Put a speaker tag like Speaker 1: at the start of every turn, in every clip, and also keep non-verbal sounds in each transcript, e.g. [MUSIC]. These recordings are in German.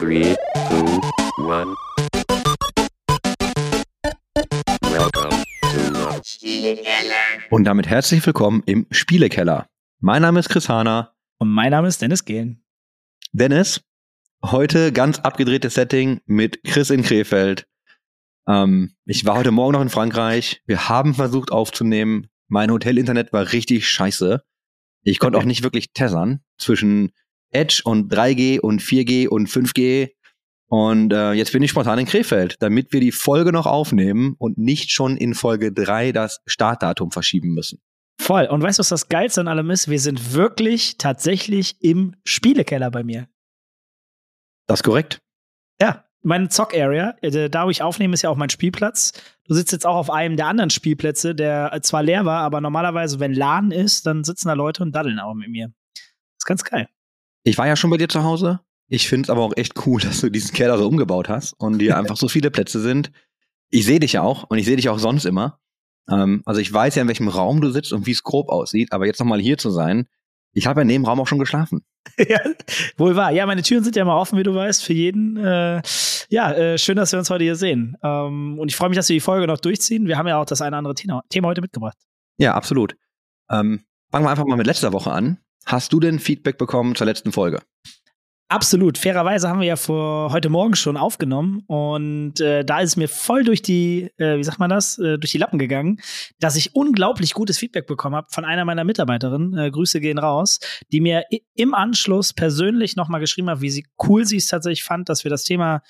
Speaker 1: Three, two, one. Welcome to the
Speaker 2: Und damit herzlich willkommen im Spielekeller. Mein Name ist Chris Hahner.
Speaker 3: Und mein Name ist Dennis Gehlen.
Speaker 2: Dennis, heute ganz abgedrehtes Setting mit Chris in Krefeld. Ähm, ich war heute Morgen noch in Frankreich. Wir haben versucht aufzunehmen. Mein Hotel-Internet war richtig scheiße. Ich konnte auch nicht wirklich tessern zwischen Edge und 3G und 4G und 5G. Und äh, jetzt bin ich spontan in Krefeld, damit wir die Folge noch aufnehmen und nicht schon in Folge 3 das Startdatum verschieben müssen.
Speaker 3: Voll. Und weißt du, was das Geilste an allem ist? Wir sind wirklich tatsächlich im Spielekeller bei mir.
Speaker 2: Das ist korrekt.
Speaker 3: Ja, meine Zock-Area, äh, da wo ich aufnehme, ist ja auch mein Spielplatz. Du sitzt jetzt auch auf einem der anderen Spielplätze, der zwar leer war, aber normalerweise, wenn Laden ist, dann sitzen da Leute und daddeln auch mit mir. Das ist ganz geil.
Speaker 2: Ich war ja schon bei dir zu Hause. Ich finde es aber auch echt cool, [LAUGHS] dass du diesen Keller so umgebaut hast und hier einfach so viele Plätze sind. Ich sehe dich ja auch und ich sehe dich auch sonst immer. Ähm, also ich weiß ja, in welchem Raum du sitzt und wie es grob aussieht, aber jetzt nochmal hier zu sein, ich habe ja in dem Raum auch schon geschlafen. [LAUGHS]
Speaker 3: ja, wohl wahr. Ja, meine Türen sind ja immer offen, wie du weißt, für jeden. Äh, ja, äh, schön, dass wir uns heute hier sehen. Ähm, und ich freue mich, dass wir die Folge noch durchziehen. Wir haben ja auch das eine oder andere Thema, Thema heute mitgebracht.
Speaker 2: Ja, absolut. Ähm, fangen wir einfach mal mit letzter Woche an. Hast du denn Feedback bekommen zur letzten Folge?
Speaker 3: Absolut. Fairerweise haben wir ja vor heute Morgen schon aufgenommen und äh, da ist es mir voll durch die, äh, wie sagt man das, äh, durch die Lappen gegangen, dass ich unglaublich gutes Feedback bekommen habe von einer meiner Mitarbeiterinnen. Äh, Grüße gehen raus, die mir im Anschluss persönlich nochmal geschrieben hat, wie sie cool sie es tatsächlich fand, dass wir das Thema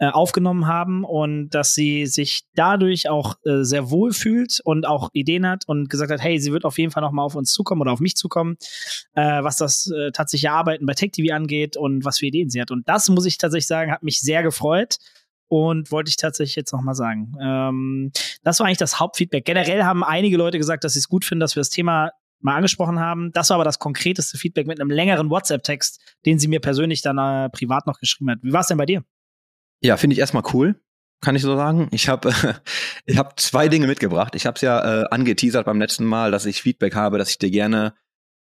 Speaker 3: äh, aufgenommen haben und dass sie sich dadurch auch äh, sehr wohl fühlt und auch Ideen hat und gesagt hat, hey, sie wird auf jeden Fall noch mal auf uns zukommen oder auf mich zukommen, äh, was das äh, tatsächliche Arbeiten bei Tech TV angeht und was für Ideen sie hat. Und das muss ich tatsächlich sagen, hat mich sehr gefreut und wollte ich tatsächlich jetzt noch mal sagen. Ähm, das war eigentlich das Hauptfeedback. Generell haben einige Leute gesagt, dass sie es gut finden, dass wir das Thema mal angesprochen haben. Das war aber das konkreteste Feedback mit einem längeren WhatsApp-Text, den sie mir persönlich dann äh, privat noch geschrieben hat. Wie war es denn bei dir?
Speaker 2: Ja, finde ich erstmal cool, kann ich so sagen. Ich habe [LAUGHS] ich hab zwei Dinge mitgebracht. Ich habe es ja äh, angeteasert beim letzten Mal, dass ich Feedback habe, dass ich dir gerne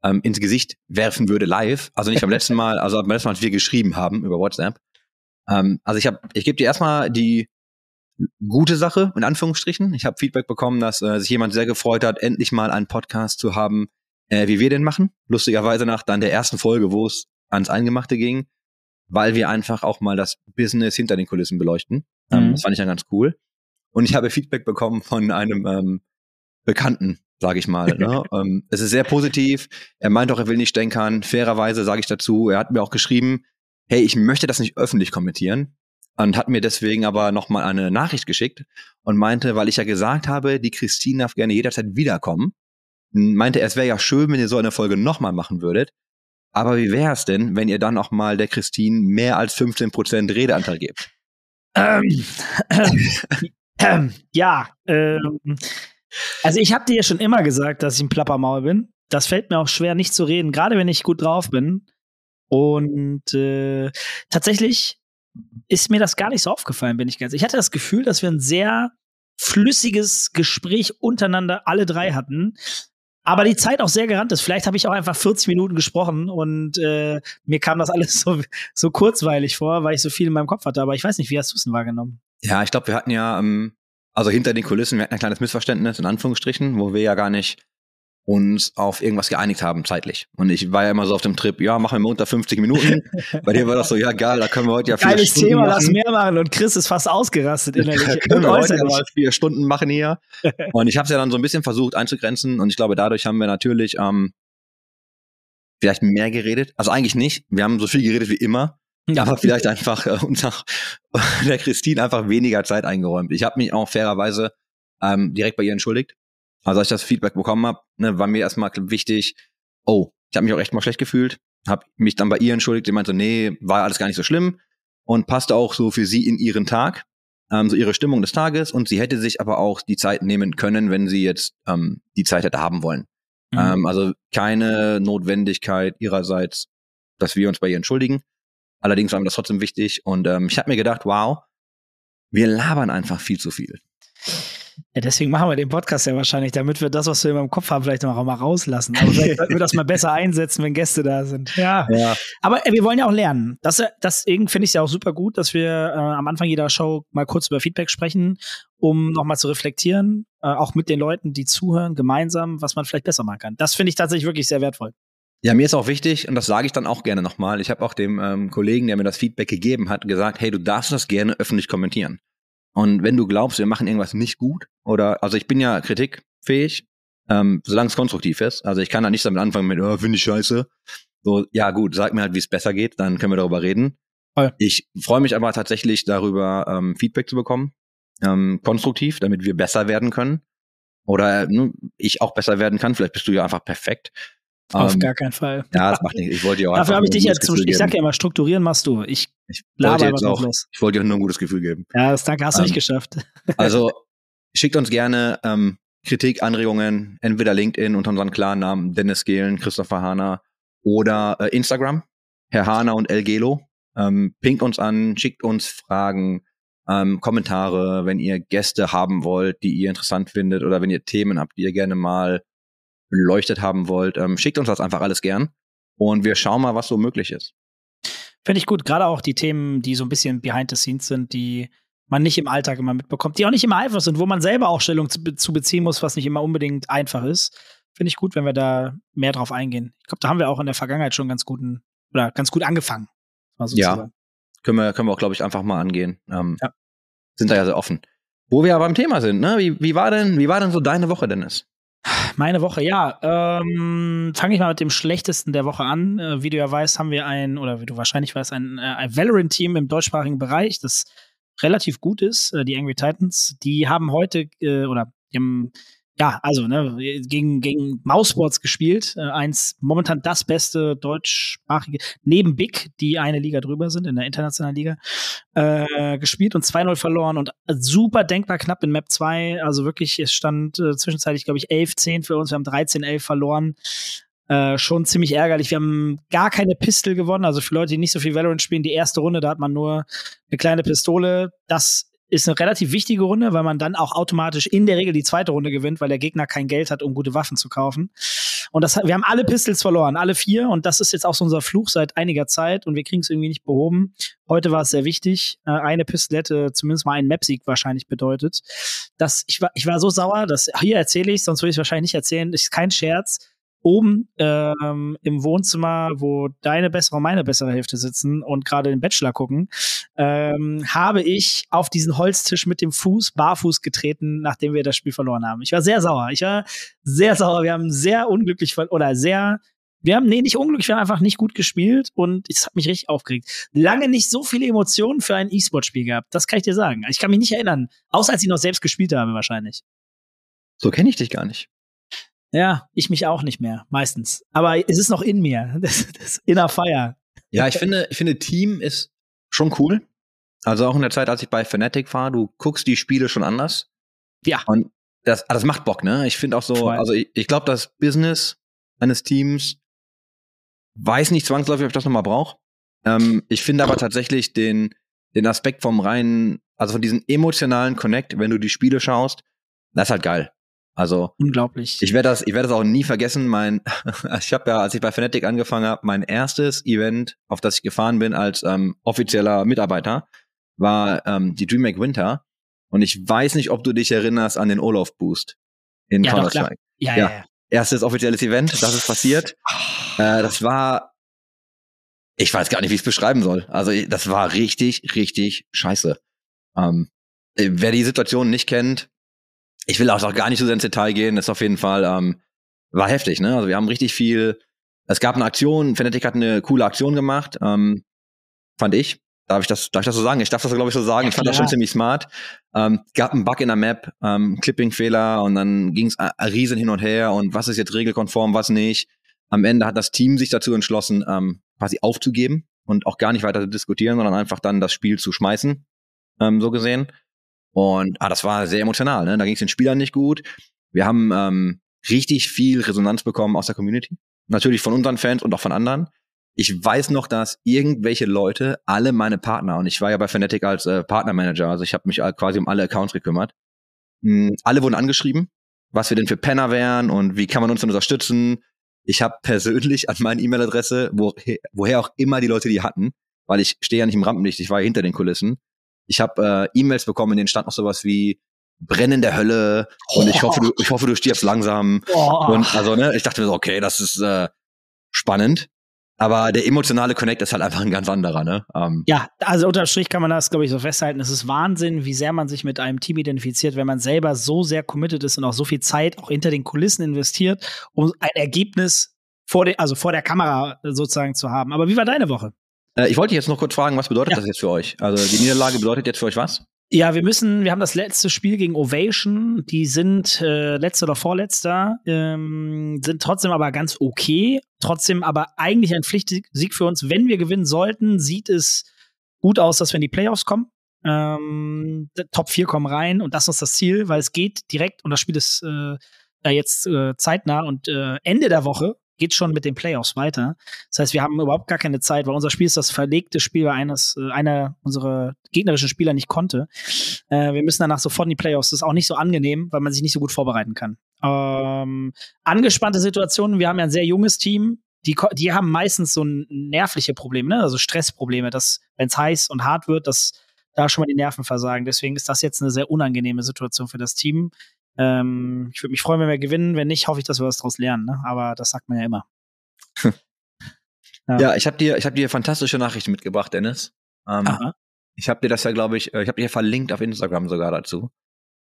Speaker 2: ähm, ins Gesicht werfen würde live. Also nicht beim letzten Mal, also beim letzten Mal, als wir geschrieben haben über WhatsApp. Ähm, also ich habe, ich gebe dir erstmal die gute Sache in Anführungsstrichen. Ich habe Feedback bekommen, dass äh, sich jemand sehr gefreut hat, endlich mal einen Podcast zu haben, äh, wie wir den machen. Lustigerweise nach dann der ersten Folge, wo es ans Eingemachte ging weil wir einfach auch mal das Business hinter den Kulissen beleuchten. Ähm, mhm. das fand ich dann ganz cool. Und ich habe Feedback bekommen von einem ähm, Bekannten, sage ich mal. ne? [LAUGHS] ähm, es ist sehr positiv. Er meint auch, er will nicht stänkern. Fairerweise sage ich dazu, er hat mir auch geschrieben, hey, ich möchte das nicht öffentlich kommentieren. Und hat mir deswegen aber nochmal eine Nachricht geschickt und meinte, weil ich ja gesagt habe, die Christine darf gerne jederzeit wiederkommen, meinte, es wäre ja schön, wenn ihr so eine Folge nochmal machen würdet. Aber wie wäre es denn, wenn ihr dann auch mal der Christine mehr als 15% Redeanteil gebt?
Speaker 3: Ähm, ähm, [CLEARS THROAT] ja, ähm, also ich habe dir ja schon immer gesagt, dass ich ein Plappermaul bin. Das fällt mir auch schwer, nicht zu reden, gerade wenn ich gut drauf bin. Und äh, tatsächlich ist mir das gar nicht so aufgefallen, bin ich ganz. Ich hatte das Gefühl, dass wir ein sehr flüssiges Gespräch untereinander alle drei hatten aber die Zeit auch sehr gerannt ist. Vielleicht habe ich auch einfach 40 Minuten gesprochen und äh, mir kam das alles [LAUGHS] so, so kurzweilig vor, weil ich so viel in meinem Kopf hatte. Aber ich weiß nicht, wie hast du es denn wahrgenommen?
Speaker 2: Ja, ich glaube, wir hatten ja, ähm, also hinter den Kulissen, wir hatten ein kleines Missverständnis, in Anführungsstrichen, wo wir ja gar nicht uns auf irgendwas geeinigt haben zeitlich. Und ich war ja immer so auf dem Trip, ja, machen wir mal unter 50 Minuten. [LAUGHS] Bei dir war das so, ja geil, da können wir heute ja vier
Speaker 3: Geiles
Speaker 2: Stunden
Speaker 3: Thema,
Speaker 2: machen.
Speaker 3: lass mehr machen. Und Chris ist fast ausgerastet [LAUGHS] innerlich.
Speaker 2: Da können wir heute ja mal vier Stunden machen hier. [LAUGHS] Und ich habe es ja dann so ein bisschen versucht einzugrenzen und ich glaube, dadurch haben wir natürlich ähm, vielleicht mehr geredet. Also eigentlich nicht. Wir haben so viel geredet wie immer. Ja. Aber vielleicht einfach äh, uns auch der Christine einfach weniger Zeit eingeräumt. Ich habe mich auch fairerweise ähm, direkt bei ihr entschuldigt. Also als ich das Feedback bekommen habe, ne, war mir erstmal wichtig, oh, ich habe mich auch echt mal schlecht gefühlt, habe mich dann bei ihr entschuldigt, sie meinte, nee, war alles gar nicht so schlimm und passte auch so für sie in ihren Tag, ähm, so ihre Stimmung des Tages und sie hätte sich aber auch die Zeit nehmen können, wenn sie jetzt ähm, die Zeit hätte haben wollen. Mhm. Ähm, also keine Notwendigkeit ihrerseits, dass wir uns bei ihr entschuldigen. Allerdings war mir das trotzdem wichtig und ähm, ich habe mir gedacht, wow, wir labern einfach viel zu viel.
Speaker 3: Ja, deswegen machen wir den Podcast ja wahrscheinlich, damit wir das, was wir immer im Kopf haben, vielleicht noch mal rauslassen. Aber vielleicht sollten wir das mal besser einsetzen, wenn Gäste da sind. Ja.
Speaker 2: Ja.
Speaker 3: Aber äh, wir wollen ja auch lernen. Das, deswegen finde ich es ja auch super gut, dass wir äh, am Anfang jeder Show mal kurz über Feedback sprechen, um nochmal zu reflektieren, äh, auch mit den Leuten, die zuhören, gemeinsam, was man vielleicht besser machen kann. Das finde ich tatsächlich wirklich sehr wertvoll.
Speaker 2: Ja, mir ist auch wichtig, und das sage ich dann auch gerne nochmal, ich habe auch dem ähm, Kollegen, der mir das Feedback gegeben hat, gesagt, hey, du darfst das gerne öffentlich kommentieren. Und wenn du glaubst, wir machen irgendwas nicht gut, oder, also ich bin ja kritikfähig, ähm, solange es konstruktiv ist. Also ich kann da nicht damit anfangen mit, oh, finde ich scheiße. So, ja gut, sag mir halt, wie es besser geht, dann können wir darüber reden.
Speaker 3: Voll.
Speaker 2: Ich freue mich aber tatsächlich darüber, ähm, Feedback zu bekommen, ähm, konstruktiv, damit wir besser werden können. Oder äh, ich auch besser werden kann. Vielleicht bist du ja einfach perfekt.
Speaker 3: Auf
Speaker 2: Ähm,
Speaker 3: gar keinen Fall.
Speaker 2: Ja, das macht nichts. Ich wollte auch
Speaker 3: Dafür habe ich dich jetzt zum, ich sag
Speaker 2: geben.
Speaker 3: ja immer, strukturieren machst du. Ich
Speaker 2: Ich
Speaker 3: laber
Speaker 2: jetzt auch,
Speaker 3: los.
Speaker 2: ich wollte dir nur ein gutes Gefühl geben.
Speaker 3: Ja, das danke, hast du
Speaker 2: Ähm,
Speaker 3: nicht geschafft. [LAUGHS]
Speaker 2: Also schickt uns gerne ähm, Kritik, Anregungen, entweder LinkedIn unter unseren Klarnamen Dennis Gehlen, Christopher Hahner oder äh, Instagram, Herr Hahner und El Gelo. Ähm, pinkt uns an, schickt uns Fragen, ähm, Kommentare, wenn ihr Gäste haben wollt, die ihr interessant findet oder wenn ihr Themen habt, die ihr gerne mal beleuchtet haben wollt. Ähm, schickt uns das einfach alles gern und wir schauen mal, was so möglich ist.
Speaker 3: Finde ich gut. Gerade auch die Themen, die so ein bisschen behind the scenes sind, die man nicht im Alltag immer mitbekommt, die auch nicht immer einfach sind, wo man selber auch Stellung zu, zu beziehen muss, was nicht immer unbedingt einfach ist. Finde ich gut, wenn wir da mehr drauf eingehen. Ich glaube, da haben wir auch in der Vergangenheit schon ganz guten oder ganz gut angefangen.
Speaker 2: Ja. Können wir, können wir auch, glaube ich, einfach mal angehen. Ähm,
Speaker 3: Ja.
Speaker 2: Sind da ja sehr offen. Wo wir aber beim Thema sind, ne? Wie, wie war denn, wie war denn so deine Woche, Dennis?
Speaker 3: Meine Woche, ja. Ähm, Fange ich mal mit dem schlechtesten der Woche an. Äh, wie du ja weißt, haben wir ein, oder wie du wahrscheinlich weißt, ein, äh, ein Valorant-Team im deutschsprachigen Bereich, das relativ gut ist, äh, die Angry Titans. Die haben heute, äh, oder haben, ja, also, ne, gegen, gegen Mousesports gespielt. Äh, eins, momentan das beste deutschsprachige, neben Big, die eine Liga drüber sind, in der internationalen Liga, äh, gespielt und 2-0 verloren und super denkbar knapp in Map 2. Also wirklich, es stand äh, zwischenzeitlich, glaube ich, 11-10 für uns. Wir haben 13-11 verloren. Äh, schon ziemlich ärgerlich. Wir haben gar keine Pistol gewonnen. Also für Leute, die nicht so viel Valorant spielen, die erste Runde, da hat man nur eine kleine Pistole. Das ist eine relativ wichtige Runde, weil man dann auch automatisch in der Regel die zweite Runde gewinnt, weil der Gegner kein Geld hat, um gute Waffen zu kaufen. Und das, wir haben alle Pistols verloren, alle vier. Und das ist jetzt auch so unser Fluch seit einiger Zeit. Und wir kriegen es irgendwie nicht behoben. Heute war es sehr wichtig. Äh, eine Pistole hätte zumindest mal einen Map-Sieg wahrscheinlich bedeutet. Das, ich, war, ich war so sauer, dass hier erzähle ich, sonst würde ich es wahrscheinlich nicht erzählen. Ist kein Scherz. Oben ähm, im Wohnzimmer, wo deine bessere und meine bessere Hälfte sitzen und gerade den Bachelor gucken, ähm, habe ich auf diesen Holztisch mit dem Fuß barfuß getreten, nachdem wir das Spiel verloren haben. Ich war sehr sauer. Ich war sehr sauer. Wir haben sehr unglücklich oder sehr wir haben, nee, nicht unglücklich, wir haben einfach nicht gut gespielt und es hat mich richtig aufgeregt. Lange nicht so viele Emotionen für ein E-Sport-Spiel gehabt. Das kann ich dir sagen. Ich kann mich nicht erinnern. Außer als ich noch selbst gespielt habe, wahrscheinlich.
Speaker 2: So kenne ich dich gar nicht.
Speaker 3: Ja, ich mich auch nicht mehr, meistens. Aber es ist noch in mir. [LAUGHS] Das, das Inner Fire.
Speaker 2: Ja, ich finde, ich finde Team ist schon cool. Also auch in der Zeit, als ich bei Fnatic war, du guckst die Spiele schon anders.
Speaker 3: Ja.
Speaker 2: Und das, ah, das macht Bock, ne? Ich finde auch so,
Speaker 3: Voll.
Speaker 2: also ich, ich glaube, das Business eines Teams weiß nicht zwangsläufig, ob ich das nochmal brauche. Ähm, ich finde aber tatsächlich den, den Aspekt vom reinen, also von diesem emotionalen Connect, wenn du die Spiele schaust, das ist halt geil. Also
Speaker 3: Unglaublich.
Speaker 2: ich werde das, ich werde das auch nie vergessen. Mein, [LAUGHS] ich habe ja, als ich bei Fnatic angefangen habe, mein erstes Event, auf das ich gefahren bin als ähm, offizieller Mitarbeiter, war ähm, die DreamHack Winter. Und ich weiß nicht, ob du dich erinnerst an den Olaf Boost in
Speaker 3: Ja,
Speaker 2: Counter. Strike.
Speaker 3: ja,
Speaker 2: ja.
Speaker 3: ja, ja.
Speaker 2: Erstes offizielles Event, das ist passiert. Äh, das war, ich weiß gar nicht, wie ich es beschreiben soll. Also das war richtig, richtig scheiße. Ähm, äh, wer die Situation nicht kennt, ich will auch gar nicht so sehr ins Detail gehen, ist auf jeden Fall, ähm, war heftig, ne? Also wir haben richtig viel, es gab eine Aktion, Fnatic hat eine coole Aktion gemacht, ähm, fand ich. Darf ich das, darf ich das so sagen? Ich darf das, glaube ich, so sagen.
Speaker 3: Ja,
Speaker 2: ich fand das schon ziemlich smart. Ähm, gab einen Bug in der Map, ähm, Clipping-Fehler und dann ging es riesen hin und her und was ist jetzt regelkonform, was nicht. Am Ende hat das Team sich dazu entschlossen, ähm, quasi aufzugeben und auch gar nicht weiter zu diskutieren, sondern einfach dann das Spiel zu schmeißen, ähm, so gesehen. Und ah, das war sehr emotional, ne? Da ging es den Spielern nicht gut. Wir haben ähm, richtig viel Resonanz bekommen aus der Community. Natürlich von unseren Fans und auch von anderen. Ich weiß noch, dass irgendwelche Leute, alle meine Partner, und ich war ja bei Fnatic als äh, Partnermanager, also ich habe mich quasi um alle Accounts gekümmert, mh, alle wurden angeschrieben, was wir denn für Penner wären und wie kann man uns denn unterstützen. Ich habe persönlich an meine E-Mail-Adresse, wo, woher auch immer die Leute die hatten, weil ich stehe ja nicht im Rampenlicht, ich war ja hinter den Kulissen. Ich habe äh, E-Mails bekommen, in denen stand noch sowas wie Brennen der Hölle und ich hoffe, du, ich hoffe, du stirbst langsam.
Speaker 3: Oh.
Speaker 2: Und also, ne, ich dachte mir so, okay, das ist äh, spannend. Aber der emotionale Connect ist halt einfach ein ganz anderer, ne? Ähm,
Speaker 3: Ja, also unterm Strich kann man das, glaube ich, so festhalten. Es ist Wahnsinn, wie sehr man sich mit einem Team identifiziert, wenn man selber so sehr committed ist und auch so viel Zeit auch hinter den Kulissen investiert, um ein Ergebnis vor der, also vor der Kamera sozusagen zu haben. Aber wie war deine Woche?
Speaker 2: Äh, ich wollte jetzt noch kurz fragen, was bedeutet
Speaker 3: Ja.
Speaker 2: das jetzt für euch? Also die Niederlage bedeutet jetzt für euch was?
Speaker 3: Ja, wir müssen, wir haben das letzte Spiel gegen Ovation, die sind äh, letzter oder vorletzter, ähm, sind trotzdem aber ganz okay, trotzdem aber eigentlich ein Pflichtsieg für uns. Wenn wir gewinnen sollten, sieht es gut aus, dass wir in die Playoffs kommen. Ähm, Top 4 kommen rein und das ist das Ziel, weil es geht direkt und das Spiel ist äh, ja jetzt äh, zeitnah und äh, Ende der Woche geht schon mit den Playoffs weiter. Das heißt, wir haben überhaupt gar keine Zeit, weil unser Spiel ist das verlegte Spiel, weil eines, äh, einer unserer gegnerischen Spieler nicht konnte. Äh, wir müssen danach sofort in die Playoffs. Das ist auch nicht so angenehm, weil man sich nicht so gut vorbereiten kann. Ähm, angespannte Situationen. Wir haben ja ein sehr junges Team. Die, die haben meistens so nervliche Probleme, ne? also Stressprobleme, dass, wenn es heiß und hart wird, dass da schon mal die Nerven versagen. Deswegen ist das jetzt eine sehr unangenehme Situation für das Team. Ähm, ich würde mich freuen, wenn wir gewinnen. Wenn nicht, hoffe ich, dass wir was daraus lernen. Ne? Aber das sagt man ja immer. [LAUGHS] Ja.
Speaker 2: Ja, ich habe dir, ich habe dir fantastische Nachrichten mitgebracht, Dennis. Ähm,
Speaker 3: Aha.
Speaker 2: ich habe dir das ja, glaube ich, äh, ich habe dir verlinkt auf Instagram sogar dazu.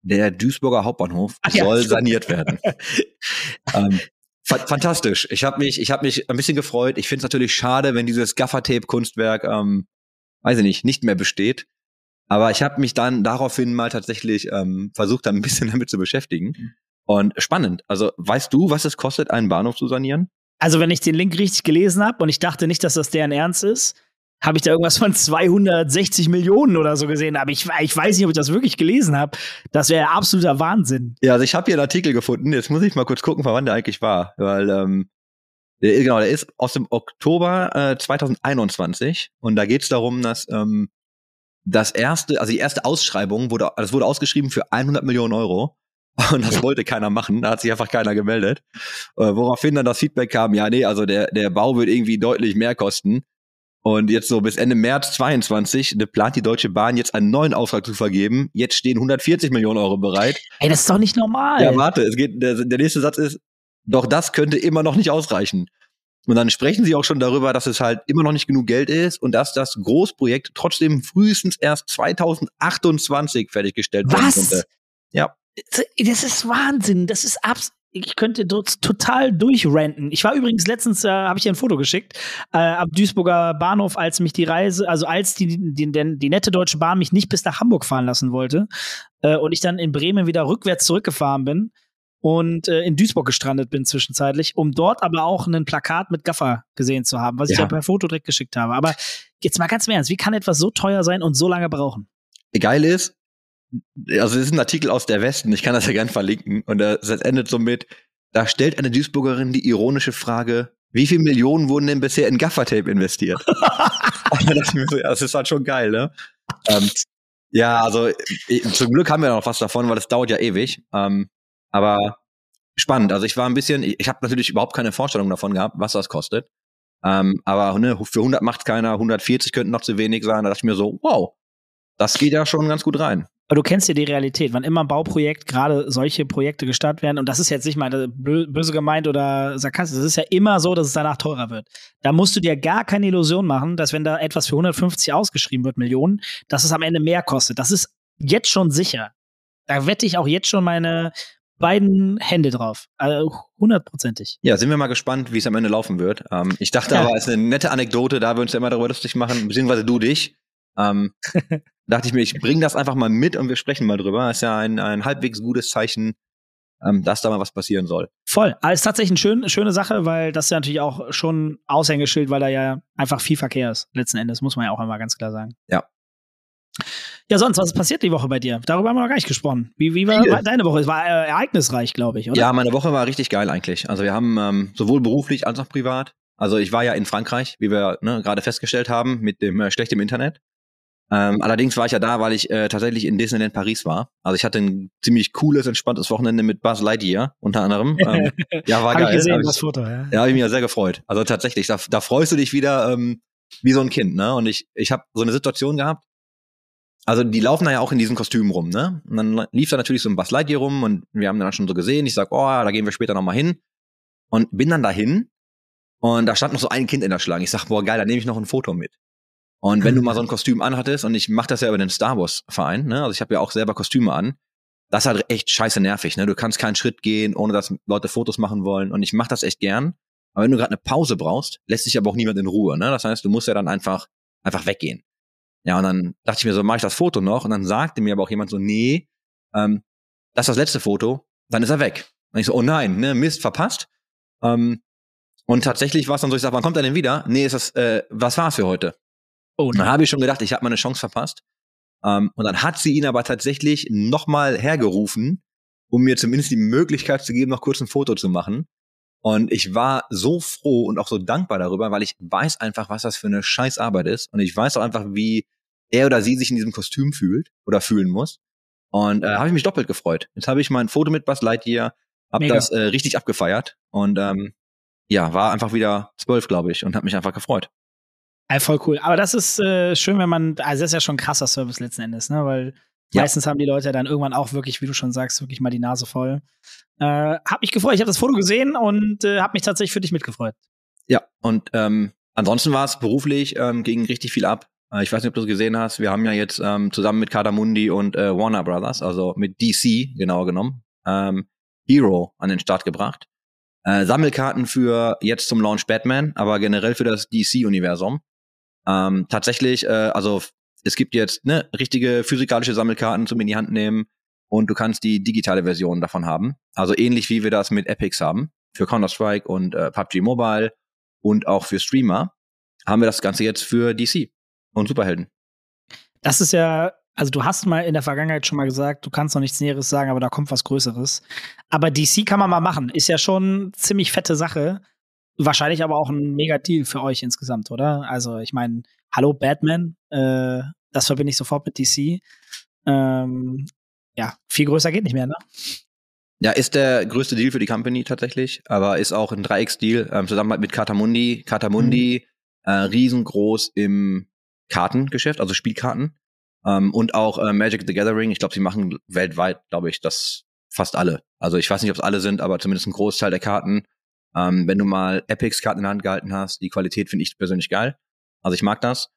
Speaker 2: Der Duisburger Hauptbahnhof
Speaker 3: Ach ja,
Speaker 2: soll
Speaker 3: stimmt.
Speaker 2: saniert werden. [LAUGHS] ähm, fa fantastisch. Ich habe mich, ich habe mich ein bisschen gefreut. Ich finde es natürlich schade, wenn dieses Gaffertape-Kunstwerk, ähm, weiß ich nicht, nicht mehr besteht. Aber ich habe mich dann daraufhin mal tatsächlich ähm, versucht, dann ein bisschen [LAUGHS] damit zu beschäftigen. Und spannend. Also, weißt du, was es kostet, einen Bahnhof zu sanieren?
Speaker 3: Also, wenn ich den Link richtig gelesen habe und ich dachte nicht, dass das deren Ernst ist, habe ich da irgendwas von [LAUGHS] 260 Millionen oder so gesehen. Aber ich, ich weiß nicht, ob ich das wirklich gelesen habe. Das wäre absoluter Wahnsinn.
Speaker 2: Ja, also ich habe hier einen Artikel gefunden. Jetzt muss ich mal kurz gucken, von wann der eigentlich war, weil ähm, der, genau, der ist aus dem Oktober äh, 2021 und da geht es darum, dass ähm, das erste, also die erste Ausschreibung wurde, das wurde ausgeschrieben für 100 Millionen Euro [LAUGHS] und das wollte keiner machen. Da hat sich einfach keiner gemeldet. Äh, woraufhin dann das Feedback kam, ja, nee, also der der Bau wird irgendwie deutlich mehr kosten. Und jetzt so bis Ende März 22 ne, plant die Deutsche Bahn jetzt einen neuen Auftrag zu vergeben. Jetzt stehen 140 Millionen Euro bereit.
Speaker 3: Ey, das ist doch nicht normal.
Speaker 2: Ja, warte, es geht, der, der nächste Satz ist, doch das könnte immer noch nicht ausreichen. Und dann sprechen sie auch schon darüber, dass es halt immer noch nicht genug Geld ist und dass das Großprojekt trotzdem frühestens erst 2028 fertiggestellt werden
Speaker 3: Was?
Speaker 2: könnte. Ja.
Speaker 3: Das ist Wahnsinn. Das ist abs ich könnte dort total durchrenten. Ich war übrigens letztens, äh, habe ich dir ein Foto geschickt, äh, am Duisburger Bahnhof, als mich die Reise, also als die, die, die, die nette Deutsche Bahn mich nicht bis nach Hamburg fahren lassen wollte äh, und ich dann in Bremen wieder rückwärts zurückgefahren bin und äh, in Duisburg gestrandet bin zwischenzeitlich, um dort aber auch ein Plakat mit Gaffer gesehen zu haben, was ich
Speaker 2: Ja.
Speaker 3: ja per Foto direkt geschickt habe. Aber jetzt mal ganz im Ernst, wie kann etwas so teuer sein und so lange brauchen?
Speaker 2: Geil ist, also es ist ein Artikel aus der Westen, ich kann das ja gern verlinken und das endet so mit, da stellt eine Duisburgerin die ironische Frage, wie viel Millionen wurden denn bisher in Gaffertape investiert? Und da dachte ich mir so, ja, das ist halt schon geil, ne? Ähm, ja, also äh, zum Glück haben wir noch was davon, weil das dauert ja ewig. Ähm, aber spannend. Also ich war ein bisschen, ich, habe natürlich überhaupt keine Vorstellung davon gehabt, was das kostet. Ähm, aber ne, für 100 macht keiner, 140 könnten noch zu wenig sein. Da dachte ich mir so, wow, das geht ja schon ganz gut rein.
Speaker 3: Aber du kennst ja die Realität, wann immer ein Bauprojekt, gerade solche Projekte gestartet werden, und das ist jetzt nicht mal bö- böse gemeint oder sarkastisch, es ist ja immer so, dass es danach teurer wird. Da musst du dir gar keine Illusion machen, dass wenn da etwas für 150 ausgeschrieben wird, Millionen, dass es am Ende mehr kostet. Das ist jetzt schon sicher. Da wette ich auch jetzt schon meine beiden Hände drauf. Also hundertprozentig.
Speaker 2: Ja, sind wir mal gespannt, wie es am Ende laufen wird. Ähm, ich dachte
Speaker 3: Ja.
Speaker 2: aber, es ist eine nette Anekdote, da wir uns ja immer darüber lustig machen, beziehungsweise du dich. Ähm, [LAUGHS] dachte ich mir, ich bringe das einfach mal mit und wir sprechen mal drüber. Das ist ja ein, ein halbwegs gutes Zeichen, ähm, dass da mal was passieren soll.
Speaker 3: Voll. Aber ist tatsächlich eine schön, schöne Sache, weil das ja natürlich auch schon Aushängeschild, weil da ja einfach viel Verkehr ist, letzten Endes, muss man ja auch einmal ganz klar sagen.
Speaker 2: Ja.
Speaker 3: Ja, sonst, was ist passiert die Woche bei dir? Darüber haben wir noch gar nicht gesprochen. Wie, wie war,
Speaker 2: Viel.
Speaker 3: deine Woche? Es war äh, ereignisreich, glaube ich, oder?
Speaker 2: Ja, meine Woche war richtig geil eigentlich. Also wir haben ähm, sowohl beruflich als auch privat. Also ich war ja in Frankreich, wie wir ne, gerade festgestellt haben, mit dem äh, schlechtem Internet. Ähm, allerdings war ich ja da, weil ich äh, tatsächlich in Disneyland Paris war. Also ich hatte ein ziemlich cooles, entspanntes Wochenende mit Buzz Lightyear unter anderem. [LAUGHS] Ähm, ja, war
Speaker 3: Hab
Speaker 2: geil.
Speaker 3: ich gesehen,
Speaker 2: Hab ich-
Speaker 3: das Foto, ja.
Speaker 2: Ja, habe ich mich ja sehr gefreut. Also tatsächlich, da, da freust du dich wieder ähm, wie so ein Kind, ne? Und ich, ich habe so eine Situation gehabt. Also die laufen da ja auch in diesen Kostümen rum, ne? Und dann lief da natürlich so ein Buzz Lightyear rum und wir haben dann schon so gesehen. Ich sag, oh, da gehen wir später noch mal hin. Und bin dann dahin und da stand noch so ein Kind in der Schlange. Ich sag, boah, geil, da nehme ich noch ein Foto mit. Und wenn du mal so ein Kostüm anhattest, und ich mache das ja über den Star Wars Verein, ne? Also ich habe ja auch selber Kostüme an. Das ist halt echt scheiße nervig, ne? Du kannst keinen Schritt gehen, ohne dass Leute Fotos machen wollen. Und ich mache das echt gern. Aber wenn du gerade eine Pause brauchst, lässt sich aber auch niemand in Ruhe, ne? Das heißt, du musst ja dann einfach, einfach weggehen. Ja, und dann dachte ich mir so, mache ich das Foto noch? Und dann sagte mir aber auch jemand so, nee, ähm, das ist das letzte Foto, dann ist er weg. Und ich so, oh nein, ne, Mist, verpasst. Ähm, und tatsächlich war es dann so, ich sag, wann kommt er denn wieder? Nee, ist das, äh, was war's für heute?
Speaker 3: Oh,
Speaker 2: dann habe ich schon gedacht, ich habe meine Chance verpasst. Ähm, und dann hat sie ihn aber tatsächlich nochmal hergerufen, um mir zumindest die Möglichkeit zu geben, noch kurz ein Foto zu machen. Und ich war so froh und auch so dankbar darüber, weil ich weiß einfach, was das für eine scheiß Arbeit ist. Und ich weiß auch einfach, wie er oder sie sich in diesem Kostüm fühlt oder fühlen muss. Und äh, habe ich mich doppelt gefreut. Jetzt habe ich mein Foto mit Buzz Lightyear, habe
Speaker 3: Mega.
Speaker 2: das äh, richtig abgefeiert und ähm, ja, war einfach wieder zwölf, glaube ich, und habe mich einfach gefreut.
Speaker 3: Ey, voll cool. Aber das ist äh, schön, wenn man, also das ist ja schon ein krasser Service letzten Endes, ne? Weil
Speaker 2: Ja.
Speaker 3: meistens haben die Leute ja dann irgendwann auch wirklich, wie du schon sagst, wirklich mal die Nase voll. Äh, hab mich gefreut. Ich habe das Foto gesehen und äh, hab mich tatsächlich für dich mitgefreut.
Speaker 2: Ja, und ähm, ansonsten war es beruflich, ähm, ging richtig viel ab. Äh, ich weiß nicht, ob du es gesehen hast. Wir haben ja jetzt ähm, zusammen mit Kadamundi und äh, Warner Brothers, also mit DC genauer genommen, ähm, Hero an den Start gebracht. Äh, Sammelkarten für jetzt zum Launch Batman, aber generell für das DC-Universum. Ähm, tatsächlich, äh, also es gibt jetzt ne, richtige physikalische Sammelkarten zum in die Hand nehmen und du kannst die digitale Version davon haben. Also ähnlich wie wir das mit Epics haben für Counter-Strike und äh, PUBG Mobile und auch für Streamer haben wir das Ganze jetzt für DC und Superhelden.
Speaker 3: Das ist ja, also du hast mal in der Vergangenheit schon mal gesagt, du kannst noch nichts Näheres sagen, aber da kommt was Größeres. Aber DC kann man mal machen. Ist ja schon ziemlich fette Sache. Wahrscheinlich aber auch ein mega Deal für euch insgesamt, oder? Also ich meine, hallo Batman, äh, das verbinde ich sofort mit DC. Ähm, ja, viel größer geht nicht mehr, ne?
Speaker 2: Ja, ist der größte Deal für die Company tatsächlich, aber ist auch ein Dreiecksdeal ähm, zusammen mit Katamundi. Katamundi äh, riesengroß im Kartengeschäft, also Spielkarten ähm, und auch äh, Magic the Gathering. Ich glaube, sie machen weltweit, glaube ich, das fast alle. Also ich weiß nicht, ob es alle sind, aber zumindest ein Großteil der Karten. Ähm, wenn du mal Epics Karten in der Hand gehalten hast, die Qualität finde ich persönlich geil. Also ich mag das.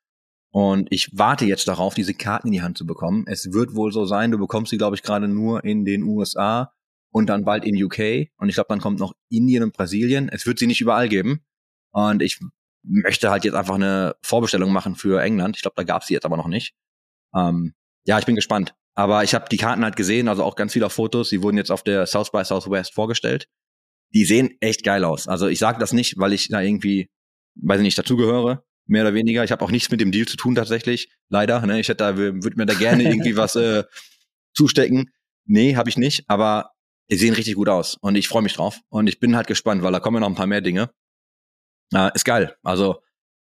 Speaker 2: Und ich warte jetzt darauf, diese Karten in die Hand zu bekommen. Es wird wohl so sein, du bekommst sie, glaube ich, gerade nur in den USA und dann bald in UK. Und ich glaube, dann kommt noch Indien und Brasilien. Es wird sie nicht überall geben. Und ich möchte halt jetzt einfach eine Vorbestellung machen für England. Ich glaube, da gab sie jetzt aber noch nicht. Ähm, ja, ich bin gespannt. Aber ich habe die Karten halt gesehen, also auch ganz viele Fotos. Die wurden jetzt auf der South by Southwest vorgestellt. Die sehen echt geil aus. Also ich sage das nicht, weil ich da irgendwie, weiß ich nicht, dazugehöre, mehr oder weniger. Ich habe auch nichts mit dem Deal zu tun tatsächlich, leider. Ne? Ich hätte da, würde mir da gerne irgendwie was äh, zustecken. Nee, habe ich nicht, aber die sehen richtig gut aus und ich freue mich drauf. Und ich bin halt gespannt, weil da kommen ja noch ein paar mehr Dinge. Äh, ist geil. Also,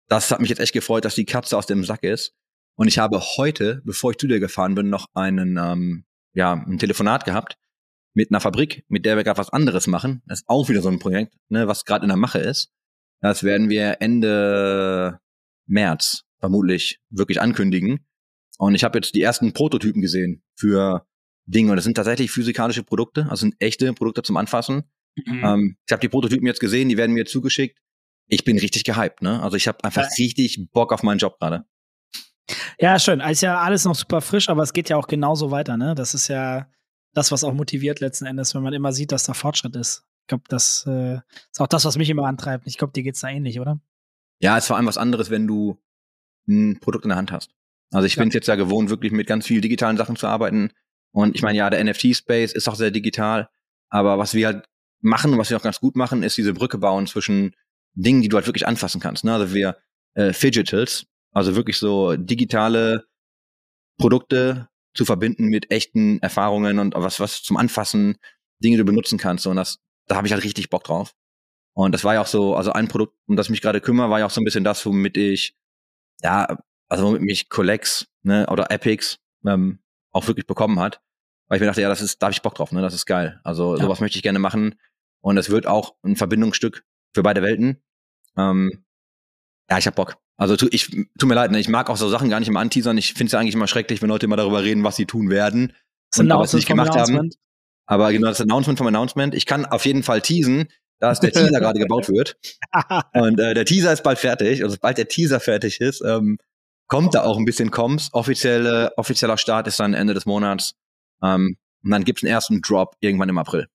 Speaker 2: das hat mich jetzt echt gefreut, dass die Katze aus dem Sack ist. Und ich habe heute, bevor ich zu dir gefahren bin, noch einen, ähm, ja, ein Telefonat gehabt mit einer Fabrik, mit der wir gerade was anderes machen. Das ist auch wieder so ein Projekt, ne, was gerade in der Mache ist. Das werden wir Ende März vermutlich wirklich ankündigen. Und ich habe jetzt die ersten Prototypen gesehen für Dinge. Und das sind tatsächlich physikalische Produkte, also sind echte Produkte zum Anfassen.
Speaker 3: Mhm.
Speaker 2: Ähm, ich habe die Prototypen jetzt gesehen, die werden mir zugeschickt. Ich bin richtig gehypt, ne? Also ich habe einfach
Speaker 3: Ja.
Speaker 2: richtig Bock auf meinen Job gerade.
Speaker 3: Ja, schön. Ist ja alles noch super frisch, aber es geht ja auch genauso weiter, ne? Das ist ja das, was auch motiviert letzten Endes, wenn man immer sieht, dass da Fortschritt ist. Ich glaube, das äh, ist auch das, was mich immer antreibt. Ich glaube, dir geht's da ähnlich, oder?
Speaker 2: Ja, ist vor allem was anderes, wenn du ein Produkt in der Hand hast. Also ich
Speaker 3: Ja.
Speaker 2: bin es jetzt ja gewohnt, wirklich mit ganz vielen digitalen Sachen zu arbeiten. Und ich meine, ja, der NFT-Space ist auch sehr digital. Aber was wir halt machen und was wir auch ganz gut machen, ist diese Brücke bauen zwischen Dingen, die du halt wirklich anfassen kannst. Ne? Also wir äh, Fidgetals, also wirklich so digitale Produkte zu verbinden mit echten Erfahrungen und was, was zum Anfassen, Dinge, die du benutzen kannst. Und das, da habe ich halt richtig Bock drauf. Und das war ja auch so, also ein Produkt, um das ich mich gerade kümmere, war ja auch so ein bisschen das, womit ich ja also womit mich Collex ne, oder Epics ähm, auch wirklich bekommen hat, weil ich mir dachte, ja, das ist, da habe ich Bock drauf, ne, das ist geil. Also
Speaker 3: Ja.
Speaker 2: sowas möchte ich gerne machen und es wird auch ein Verbindungsstück für beide Welten. Ähm, ja, ich hab Bock. Also tu, ich tut mir leid, ne, ich mag auch so Sachen gar nicht immer anteasern. Ich finde es ja eigentlich immer schrecklich, wenn Leute immer darüber reden, was sie tun werden.
Speaker 3: Das
Speaker 2: Und aber es nicht gemacht haben.
Speaker 3: Announcement.
Speaker 2: Aber genau das Announcement vom Announcement. Ich kann auf jeden Fall teasen, dass der Teaser [LAUGHS] gerade gebaut wird. Und äh, der Teaser ist bald fertig. Also sobald der Teaser fertig ist, ähm, kommt da auch ein bisschen Comms. Offizielle, offizieller Start ist dann Ende des Monats. Ähm, und dann gibt's einen ersten Drop irgendwann im April.